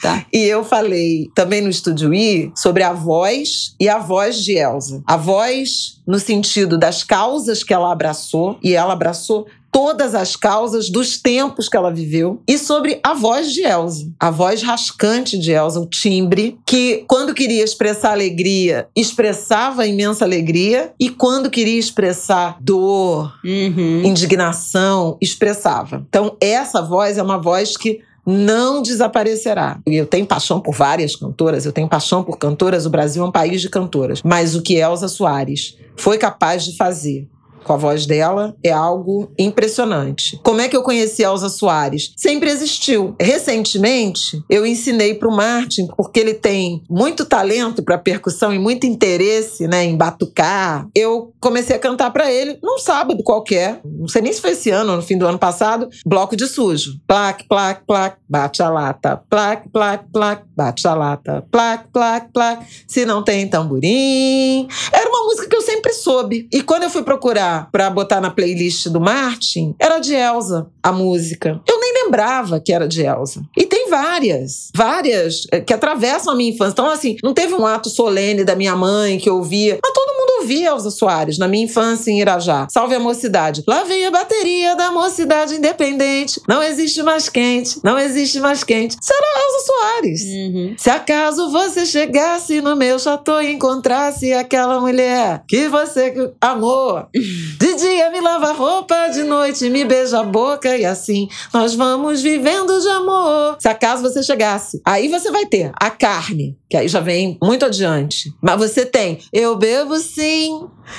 Tá. E eu falei também no Estúdio I sobre a voz e a voz de Elsa. A voz no sentido das causas que ela abraçou, e ela abraçou todas as causas dos tempos que ela viveu, e sobre a voz de Elsa. A voz rascante de Elsa, o timbre, que quando queria expressar alegria, expressava imensa alegria, e quando queria expressar dor, Uhum. indignação, expressava. Então, essa voz é uma voz que não desaparecerá. E Eu tenho paixão por várias cantoras, eu tenho paixão por cantoras, o Brasil é um país de cantoras. Mas o que Elza Soares foi capaz de fazer com a voz dela é algo impressionante. Como é que eu conheci Elza Soares? Sempre existiu. Recentemente, eu ensinei para o Martin, porque ele tem muito talento para percussão e muito interesse né, em batucar. Eu comecei a cantar para ele num sábado qualquer, não sei nem se foi esse ano ou no fim do ano passado, bloco de sujo. Plaque, plaque, plaque, bate a lata. Plaque, plaque, plaque, bate a lata. Plaque, plaque, plaque, se não tem tamborim. Era uma música que eu sempre soube. E quando eu fui procurar para botar na playlist do Martin, era de Elsa a música. Eu nem lembrava que era de Elsa. E tem várias, várias eh, que atravessam a minha infância. Então, assim, não teve um ato solene da minha mãe que eu ouvia, mas todo ouvia Elza Soares na minha infância em Irajá. Salve a mocidade. Lá vem a bateria da mocidade independente. Não existe mais quente, não existe mais quente. Era Elza Soares. Uhum. Se acaso você chegasse no meu chateau e encontrasse aquela mulher que você amou, de dia me lava a roupa, de noite me beija a boca e assim nós vamos vivendo de amor. Se acaso você chegasse, aí você vai ter a carne, que aí já vem muito adiante. Mas você tem, eu bebo sim,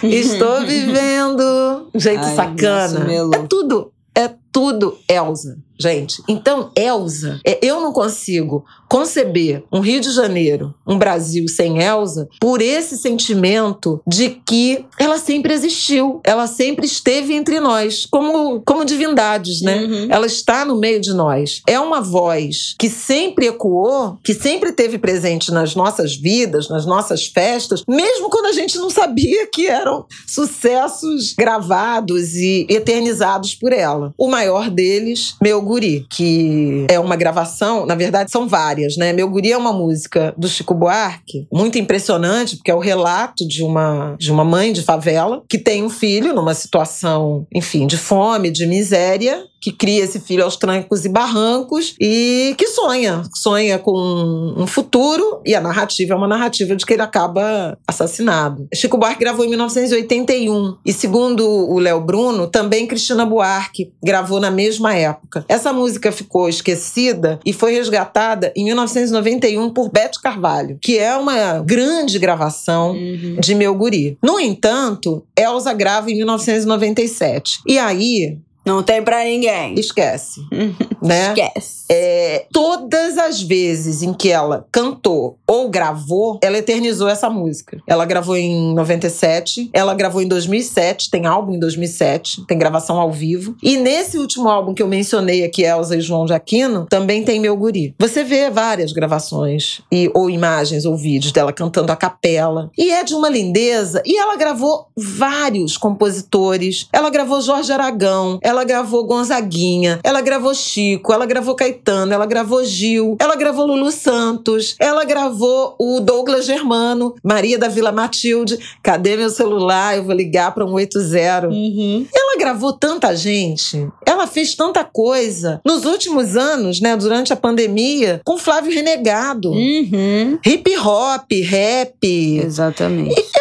estou vivendo. Jeito Ai, sacana. É tudo, é tudo Elsa, gente. Então, Elsa, é, eu não consigo conceber um Rio de Janeiro, um Brasil sem Elsa, por esse sentimento de que ela sempre existiu, ela sempre esteve entre nós, como, como divindades, né? Uhum. Ela está no meio de nós. É uma voz que sempre ecoou, que sempre teve presente nas nossas vidas, nas nossas festas, mesmo quando a gente não sabia que eram sucessos gravados e eternizados por ela. O maior deles, Meu Guri, que é uma gravação, na verdade são várias, né? Meu Guri é uma música do Chico Buarque, muito impressionante, porque é o relato de uma, de uma mãe de favela que tem um filho numa situação, enfim, de fome, de miséria, que cria esse filho aos trancos e barrancos e que sonha, sonha com um futuro e a narrativa é uma narrativa de que ele acaba assassinado. Chico Buarque gravou em 1981 e segundo o Léo Bruno, também Cristina Buarque gravou na mesma época. Essa música ficou esquecida e foi resgatada em 1991 por Beth Carvalho, que é uma grande gravação Uhum. de Meu Guri. No entanto, Elsa grava em 1997. E aí, Não tem pra ninguém. esquece, né? Esquece. É, todas as vezes em que ela cantou ou gravou, ela eternizou essa música. Ela gravou em 97, ela gravou em 2007, tem álbum em 2007, tem gravação ao vivo. E nesse último álbum que eu mencionei aqui, Elza e João de Aquino, também tem Meu Guri. Você vê várias gravações, e, ou imagens ou vídeos dela cantando a capela. E é de uma lindeza. E ela gravou vários compositores. Ela gravou Jorge Aragão, ela gravou Gonzaguinha, ela gravou Chico, ela gravou Caetano, ela gravou Gil, ela gravou Lulu Santos, ela gravou o Douglas Germano, Maria da Vila Matilde. Cadê meu celular? Eu vou ligar para um 80. Uhum. Ela gravou tanta gente, ela fez tanta coisa. Nos últimos anos, né, durante a pandemia, com Flávio Renegado. Uhum. Hip hop, rap. Exatamente. Muito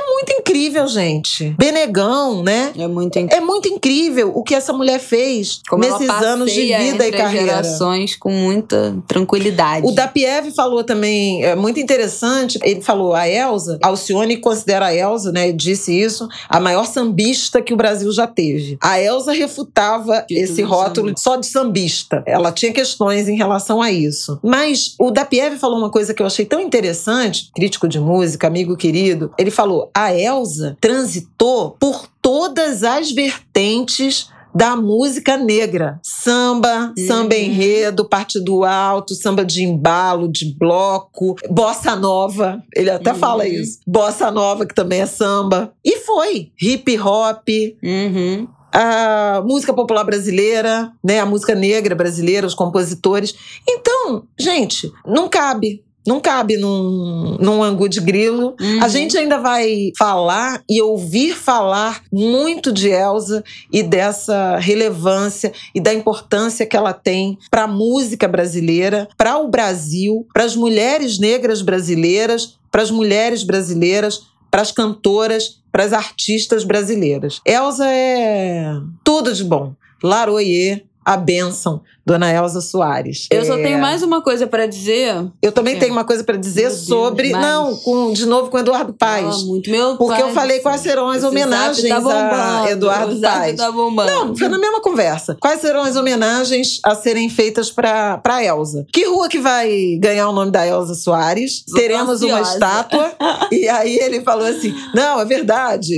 incrível, gente. Benegão, né? É muito incrível. É muito incrível o que essa mulher fez Como nesses anos de vida e carreira. gerações com muita tranquilidade. O Dapiev falou também, é muito interessante, ele falou a Elsa, Alcione considera a Elsa, né, disse isso, a maior sambista que o Brasil já teve. A Elsa refutava Título esse rótulo só de sambista. Ela tinha questões em relação a isso. Mas o Dapiev falou uma coisa que eu achei tão interessante, crítico de música, amigo querido, ele falou, a Elsa transitou por todas as vertentes da música negra. Samba, samba Uhum. enredo, partido alto, samba de embalo, de bloco, bossa nova. Ele até Uhum. fala isso. Bossa nova, que também é samba. E foi. Hip hop, Uhum. a música popular brasileira, né, a música negra brasileira, os compositores. Então, gente, não cabe. Não cabe num, num angu de grilo. Uhum. A gente ainda vai falar e ouvir falar muito de Elsa e dessa relevância e da importância que ela tem para a música brasileira, para o Brasil, para as mulheres negras brasileiras, para as mulheres brasileiras, para as cantoras, para as artistas brasileiras. Elsa é tudo de bom. Laroyer, a bênção, Dona Elsa Soares. Eu só É, tenho mais uma coisa pra dizer. Eu também É. tenho uma coisa para dizer Meu Deus, sobre. mais. Não, com, de novo com Eduardo Paes. Ah, muito. Meu Porque pai eu falei quais serão as zap homenagens tá a bombando, Eduardo o zap Paes. Tá bombando. Não, foi na mesma conversa. Quais serão as homenagens a serem feitas para para Elsa? Que rua que vai ganhar o nome da Elsa Soares? Tô Teremos uma ansiosa. estátua. e aí ele falou assim: "Não, é verdade.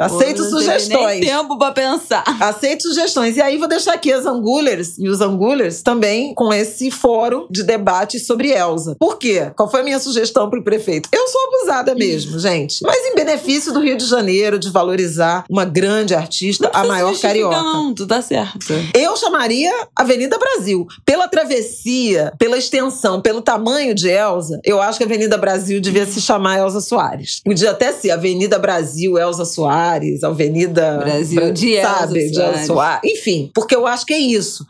Aceito Pô, sugestões." Nem tempo pra pensar. Aceito sugestões. E aí vou deixar aqui as Angulers e os Angulers também com esse fórum de debate sobre Elsa. Por quê? Qual foi a minha sugestão para o prefeito? Eu sou abusada mesmo, gente. Mas em benefício do Rio de Janeiro, de valorizar uma grande artista, a maior carioca. Não, tu tá certo. Eu chamaria Avenida Brasil. Pela travessia, pela extensão, pelo tamanho de Elsa, eu acho que a Avenida Brasil devia se chamar Elsa Soares. Podia até ser Avenida Brasil, Elsa Soares, Avenida Brasil de Elsa sabe, de Elsa Soares. Soares. Enfim, porque eu acho que é isso. isso?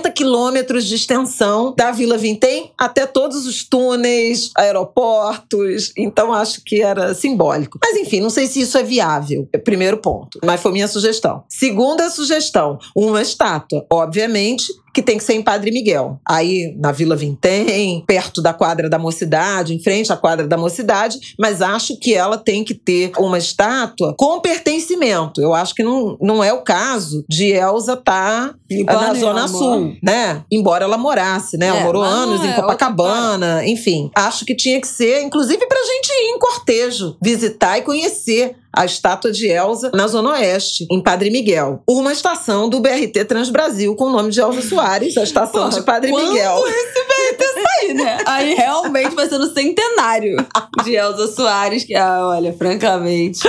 50 quilômetros de extensão da Vila Vintém até todos os túneis, aeroportos. Então acho que era simbólico. Mas enfim, não sei se isso é viável. É primeiro ponto. Mas foi minha sugestão. Segunda sugestão: uma estátua. Obviamente, que tem que ser em Padre Miguel. Aí na Vila Vintém, perto da quadra da mocidade, em frente à quadra da mocidade, mas acho que ela tem que ter uma estátua com pertencimento. Eu acho que não, não é o caso de Elsa estar tá na Zona Sul, né? Embora ela morasse, né? É, ela morou anos em é Copacabana, enfim. Acho que tinha que ser, inclusive, pra gente ir em cortejo, visitar e conhecer a estátua de Elsa na Zona Oeste, em Padre Miguel. Uma estação do BRT Transbrasil com o nome de Elsa Soares, a estação Porra, de Padre quando Miguel. esse BRT sair, né? Aí realmente vai ser no centenário de Elsa Soares, que, ah, olha, francamente.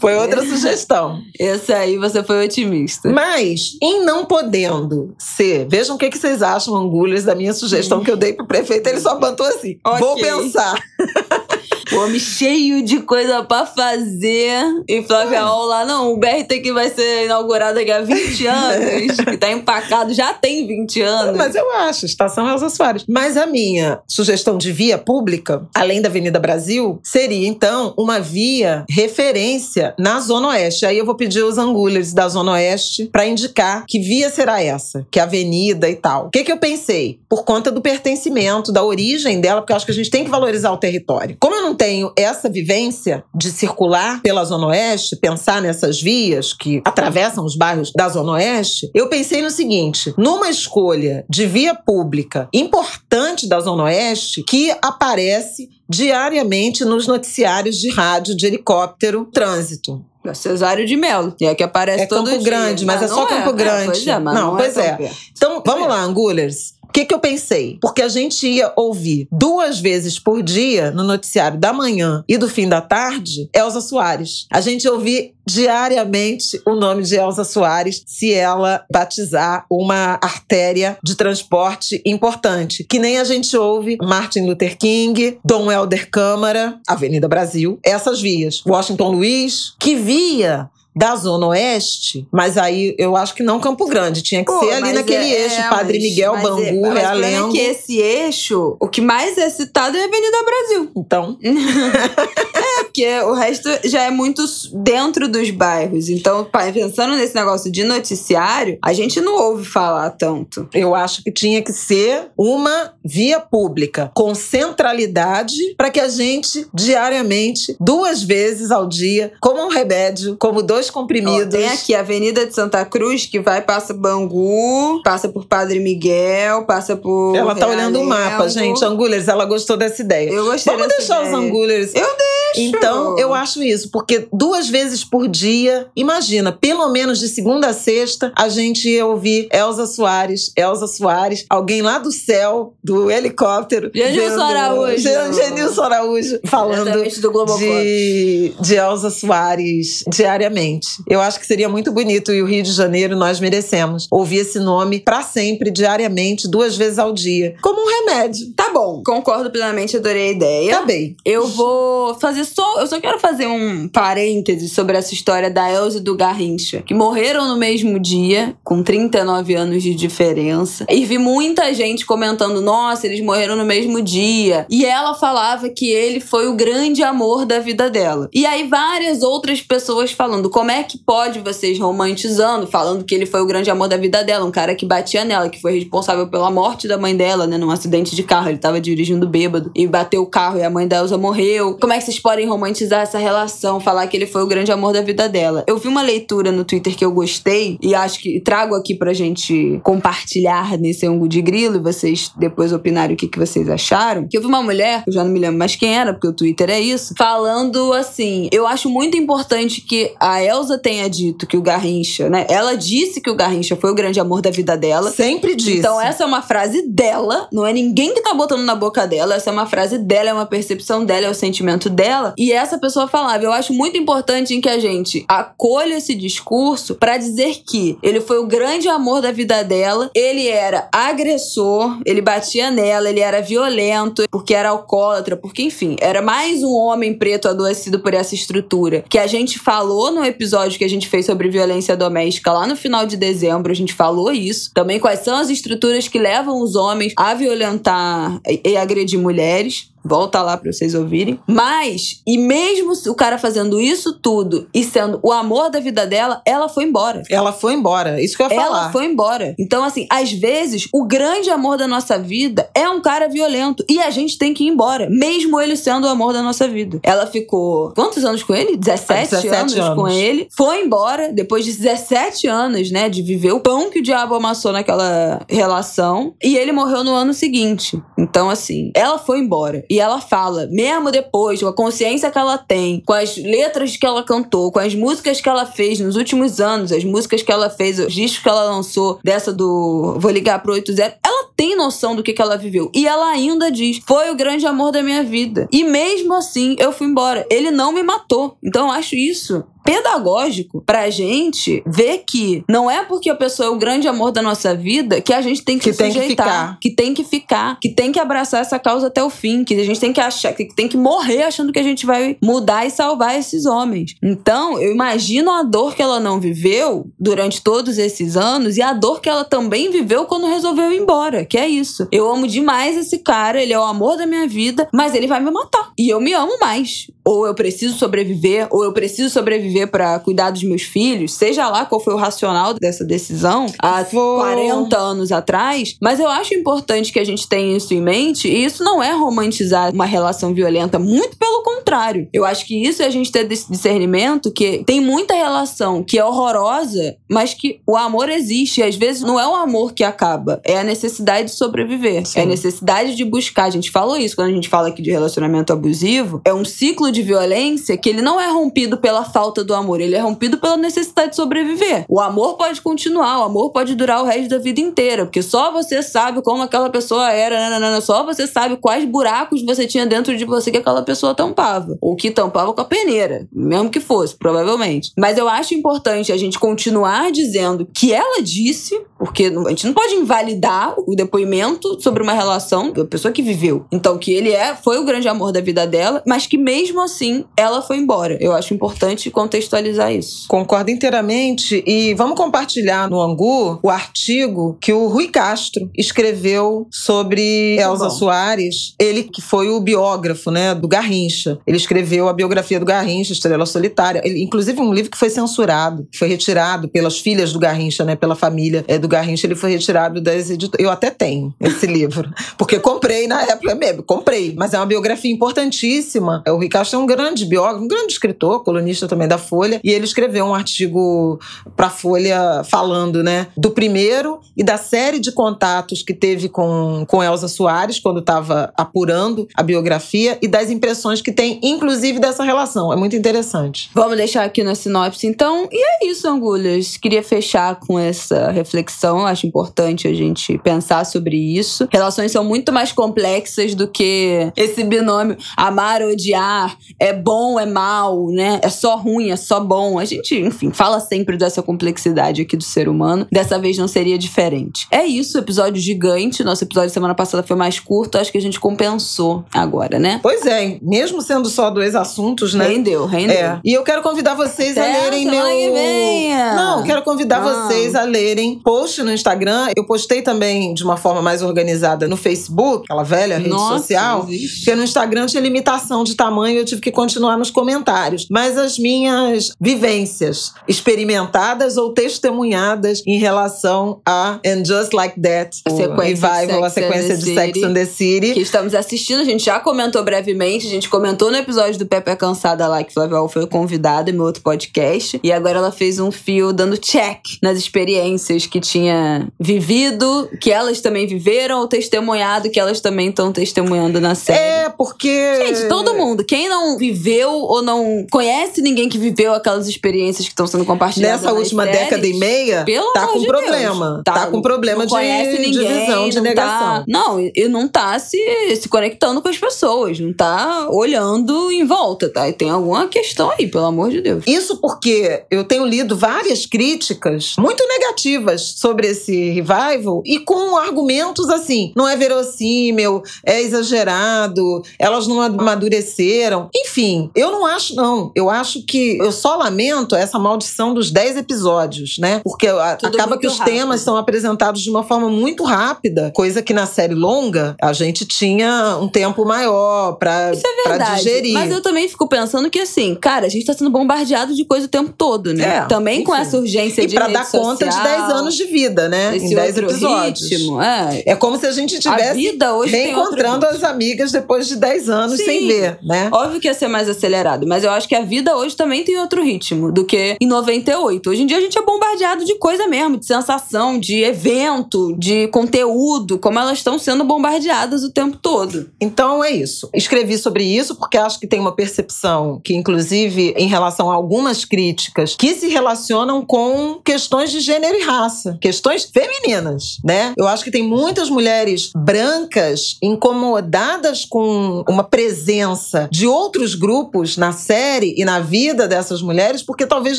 Foi outra sugestão. Esse aí você foi otimista. Mas, em não podendo ser, vejam o que, que vocês acham, Angulhas, da minha sugestão que eu dei pro prefeito, ele só bantou assim. Okay. Vou pensar. O homem cheio de coisa pra fazer. E Flávia Hall lá, não, o BRT que vai ser inaugurado daqui a 20 anos, que tá empacado, já tem 20 anos. Mas eu acho, Estação Elza Soares. Mas a minha sugestão de via pública, além da Avenida Brasil, seria então uma via referência na Zona Oeste. Aí eu vou pedir os angulhas da Zona Oeste para indicar que via será essa, que avenida e tal. O que, que eu pensei? Por conta do pertencimento, da origem dela, porque eu acho que a gente tem que valorizar o território. Como eu não tenho essa vivência de circular pela Zona Oeste, pensar nessas vias que atravessam os bairros da Zona Oeste, eu pensei no seguinte: numa escolha de via pública importante da Zona Oeste que aparece diariamente nos noticiários de rádio de helicóptero trânsito. É Cesário de Melo, que é que aparece é todo Campo dia. Grande, mas, é só Campo é, Grande. É, pois é, mas não, não pois é. é. Então, vamos lá, Angulers. O que, que eu pensei? Porque a gente ia ouvir duas vezes por dia no noticiário da manhã e do fim da tarde Elza Soares. A gente ia ouvir diariamente o nome de Elza Soares se ela batizar uma artéria de transporte importante. Que nem a gente ouve Martin Luther King, Dom Helder Câmara, Avenida Brasil, essas vias. Washington Luiz, que via da Zona Oeste, mas aí eu acho que não Campo Grande, tinha que Pô, ser ali naquele é, eixo, é, Padre mas, Miguel, mas Bangu, é, Realengo. Mas é que esse eixo, o que mais é citado é a Avenida Brasil. Então. é, porque o resto já é muito dentro dos bairros. Então, pensando nesse negócio de noticiário, a gente não ouve falar tanto. Eu acho que tinha que ser uma via pública com centralidade para que a gente diariamente, duas vezes ao dia, como um remédio, como dois dois comprimidos. Ó, tem aqui a Avenida de Santa Cruz, que vai, passa Bangu, passa por Padre Miguel, passa por. Ela tá Realengo. olhando o mapa, gente. Angulers, ela gostou dessa ideia. Eu gostei Vamos deixar ideia. os Angulers. Eu Então, eu acho isso, porque duas vezes por dia, imagina, pelo menos de segunda a sexta, a gente ia ouvir Elza Soares, Elza Soares, alguém lá do céu, do helicóptero. Genilson Araújo. Genilson Araújo, falando do de, de Elza Soares diariamente. Eu acho que seria muito bonito e o Rio de Janeiro nós merecemos ouvir esse nome para sempre, diariamente, duas vezes ao dia, como um remédio. Tá bom, concordo plenamente, adorei a ideia. Tá bem. Eu vou fazer só, eu só quero fazer um parêntese sobre essa história da Elza e do Garrincha, que morreram no mesmo dia, com 39 anos de diferença. E vi muita gente comentando: "Nossa, eles morreram no mesmo dia". E ela falava que ele foi o grande amor da vida dela. E aí várias outras pessoas falando como é que pode vocês romantizando, falando que ele foi o grande amor da vida dela, um cara que batia nela, que foi responsável pela morte da mãe dela, né, num acidente de carro. Ele tava dirigindo bêbado e bateu o carro e a mãe da Elsa morreu. Como é que vocês podem romantizar essa relação, falar que ele foi o grande amor da vida dela? Eu vi uma leitura no Twitter que eu gostei e acho que trago aqui pra gente compartilhar nesse ângulo de grilo e vocês depois opinarem o que, que vocês acharam. Que eu vi uma mulher, eu já não me lembro mais quem era, porque o Twitter é isso, falando assim: eu acho muito importante que a Elsa tenha dito que o Garrincha, né? Ela disse que o Garrincha foi o grande amor da vida dela. Sempre disse. Então essa é uma frase dela, não é ninguém que tá botando na boca dela. Essa é uma frase dela, é uma percepção dela, é o sentimento dela. E essa pessoa falava. Eu acho muito importante em que a gente acolha esse discurso para dizer que ele foi o grande amor da vida dela, ele era agressor, ele batia nela, ele era violento, porque era alcoólatra, porque enfim, era mais um homem preto adoecido por essa estrutura que a gente falou no episódio que a gente fez sobre violência doméstica lá no final de dezembro, a gente falou isso. Também quais são as estruturas que levam os homens a violentar e agredir mulheres. Volta lá pra vocês ouvirem. Mas, e mesmo o cara fazendo isso tudo e sendo o amor da vida dela, ela foi embora. Ela foi embora. Isso que eu ia falar. Ela foi embora. Então, assim, às vezes, o grande amor da nossa vida é um cara violento. E a gente tem que ir embora. Mesmo ele sendo o amor da nossa vida. Ela ficou quantos anos com ele? 17, 17 anos, anos com ele. Foi embora depois de 17 anos, né? De viver o pão que o diabo amassou naquela relação. E ele morreu no ano seguinte. Então, assim, ela foi embora. E ela fala, mesmo depois, com a consciência que ela tem, com as letras que ela cantou, com as músicas que ela fez nos últimos anos, as músicas que ela fez, os discos que ela lançou, dessa do Vou Ligar pro 80, ela tem noção do que, que ela viveu. E ela ainda diz: Foi o grande amor da minha vida. E mesmo assim, eu fui embora. Ele não me matou. Então eu acho isso pedagógico pra gente ver que não é porque a pessoa é o grande amor da nossa vida que a gente tem que, que se tem sujeitar, que, que, tem que ficar, que tem que abraçar essa causa até o fim, que a gente tem que achar, que tem que morrer achando que a gente vai mudar e salvar esses homens. Então, eu imagino a dor que ela não viveu durante todos esses anos e a dor que ela também viveu quando resolveu ir embora, que é isso. Eu amo demais esse cara, ele é o amor da minha vida, mas ele vai me matar. E eu me amo mais. Ou eu preciso sobreviver, ou eu preciso sobreviver viver para cuidar dos meus filhos, seja lá qual foi o racional dessa decisão há foi. 40 anos atrás, mas eu acho importante que a gente tenha isso em mente, e isso não é romantizar uma relação violenta, muito pelo contrário. Eu acho que isso é a gente ter discernimento que tem muita relação que é horrorosa, mas que o amor existe, e às vezes não é o amor que acaba, é a necessidade de sobreviver, Sim. é a necessidade de buscar. A gente falou isso quando a gente fala aqui de relacionamento abusivo, é um ciclo de violência que ele não é rompido pela falta do amor, ele é rompido pela necessidade de sobreviver. O amor pode continuar, o amor pode durar o resto da vida inteira, porque só você sabe como aquela pessoa era, nananana, só você sabe quais buracos você tinha dentro de você que aquela pessoa tampava. Ou que tampava com a peneira, mesmo que fosse, provavelmente. Mas eu acho importante a gente continuar dizendo que ela disse, porque a gente não pode invalidar o depoimento sobre uma relação da pessoa que viveu. Então, que ele é, foi o grande amor da vida dela, mas que mesmo assim ela foi embora. Eu acho importante contextualizar isso. Concordo inteiramente e vamos compartilhar no Angu o artigo que o Rui Castro escreveu sobre Muito Elza bom. Soares, ele que foi o biógrafo, né, do Garrincha. Ele escreveu a biografia do Garrincha, Estrela Solitária, ele, inclusive um livro que foi censurado, foi retirado pelas filhas do Garrincha, né, pela família é, do Garrincha, ele foi retirado das editoras. Eu até tenho esse livro, porque comprei na época mesmo, comprei, mas é uma biografia importantíssima. O Rui Castro é um grande biógrafo, um grande escritor, colunista também da Folha, e ele escreveu um artigo para a Folha falando, né, do primeiro e da série de contatos que teve com, com Elza Soares quando estava apurando a biografia e das impressões que tem, inclusive, dessa relação. É muito interessante. Vamos deixar aqui na sinopse, então. E é isso, Angulhas. Queria fechar com essa reflexão. Acho importante a gente pensar sobre isso. Relações são muito mais complexas do que esse binômio amar odiar, é bom, é mal, né? É só ruim, é só bom. A gente, enfim, fala sempre dessa complexidade aqui do ser humano. Dessa vez não seria diferente. É isso, episódio gigante. Nosso episódio semana passada foi mais curto. Acho que a gente compensou agora, né? Pois é, mesmo sendo só dois assuntos, né? Rendeu, rendeu. É. E eu quero convidar vocês Até a lerem meu. Não, quero convidar não. vocês a lerem post no Instagram. Eu postei também de uma forma mais organizada no Facebook, aquela velha rede Nossa, social. Existe. Porque no Instagram tinha limitação de tamanho, tive que continuar nos comentários. Mas as minhas vivências experimentadas ou testemunhadas em relação a And Just Like That, a sequência revival, a sequência de Sex and the City. Que estamos assistindo, a gente já comentou brevemente, a gente comentou no episódio do Pepe é Cansada lá, que Flavio foi convidada, meu outro podcast. E agora ela fez um fio dando check nas experiências que tinha vivido, que elas também viveram, ou testemunhado, que elas também estão testemunhando na série. É, porque. Gente, todo mundo. Quem não não viveu ou não conhece ninguém que viveu aquelas experiências que estão sendo compartilhadas. Nessa última séries, década e meia, pelo tá com de problema. Deus. Tá, com problema de, ninguém, de visão, de não negação. Tá, não, e não tá se, se conectando com as pessoas, não tá olhando em volta, tá? E tem alguma questão aí, pelo amor de Deus. Isso porque eu tenho lido várias críticas muito negativas sobre esse revival e com argumentos assim: não é verossímil, é exagerado, elas não amadureceram. Enfim, eu não acho, não. Eu acho que eu só lamento essa maldição dos 10 episódios, né? Porque a- Tudo acaba que os rápido. temas são apresentados de uma forma muito rápida, coisa que na série longa a gente tinha um tempo maior pra, Isso é digerir. Mas eu também fico pensando que, assim, cara, a gente tá sendo bombardeado de coisa o tempo todo, né? É, também com enfim. essa urgência E de pra rede dar conta de social, 10 anos de vida, né? em 10 outro episódios. ritmo. É. É como se a gente A tivesse vida hoje tem outro reencontrando as amigas depois de 10 anos Sim. sem ver, né? Óbvio que ia ser mais acelerado, mas eu acho que a vida hoje também tem outro ritmo do que em 98. Hoje em dia a gente é bombardeado de coisa mesmo, de sensação, de evento, de conteúdo, como elas estão sendo bombardeadas o tempo todo. Então é isso. Escrevi sobre isso porque acho que tem uma percepção que, inclusive, em relação a algumas críticas, que se relacionam com questões de gênero e raça, questões femininas, né? Eu acho que tem muitas mulheres brancas incomodadas com uma presença de outros grupos na série e na vida dessas mulheres porque talvez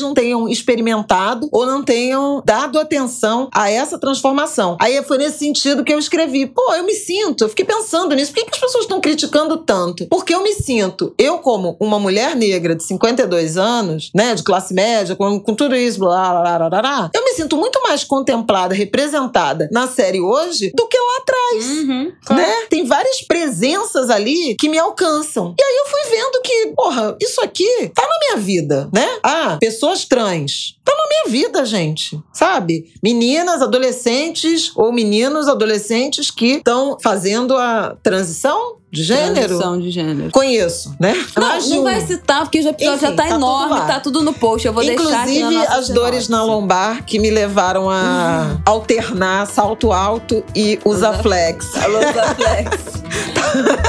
não tenham experimentado ou não tenham dado atenção a essa transformação. Aí foi nesse sentido que eu escrevi. Pô, eu me sinto, eu fiquei pensando nisso. Por que, que as pessoas estão criticando tanto? Porque eu me sinto, eu como uma mulher negra de 52 anos, né, de classe média, com, com tudo isso, blá, blá, blá, blá, blá, eu me sinto muito mais contemplada, representada na série hoje do que lá atrás Uhum. né? Tem várias presenças ali que me alcançam. E aí eu fui vendo que, porra, isso aqui tá na minha vida, né? Ah, pessoas trans. Tá na minha vida, gente. Sabe? Meninas, adolescentes ou meninos, adolescentes que estão fazendo a transição de gênero. Transição de gênero. Conheço, né? Não, não vai citar, porque o episódio Enfim, já tá, tá tudo enorme, lá. tá tudo no post. Eu vou deixar aqui Inclusive as dores na lombar que me levaram a alternar salto alto e usa Usa- flex. Alô, Zaflex.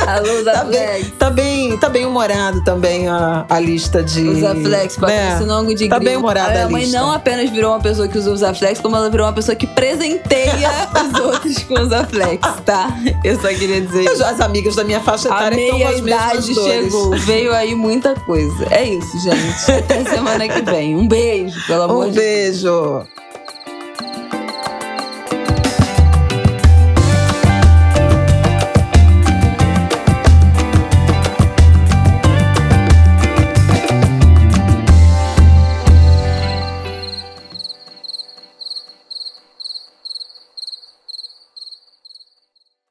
Alô, Tá bem, Zaflex. tá bem, tá bem humorado também a, a lista de. Usa Flex, né? patrocina ângulo de Tá grilo. bem humorada A minha a mãe lista. não apenas virou uma pessoa que usa o Zaflex, como ela virou uma pessoa que presenteia os outros com o Zaflex, tá? Eu só queria dizer Eu isso. As amigas da minha faixa A etária estão com as dores. chegou. Veio aí muita coisa. É isso, gente. Até semana que vem. Um beijo, pelo amor Um de Deus. beijo.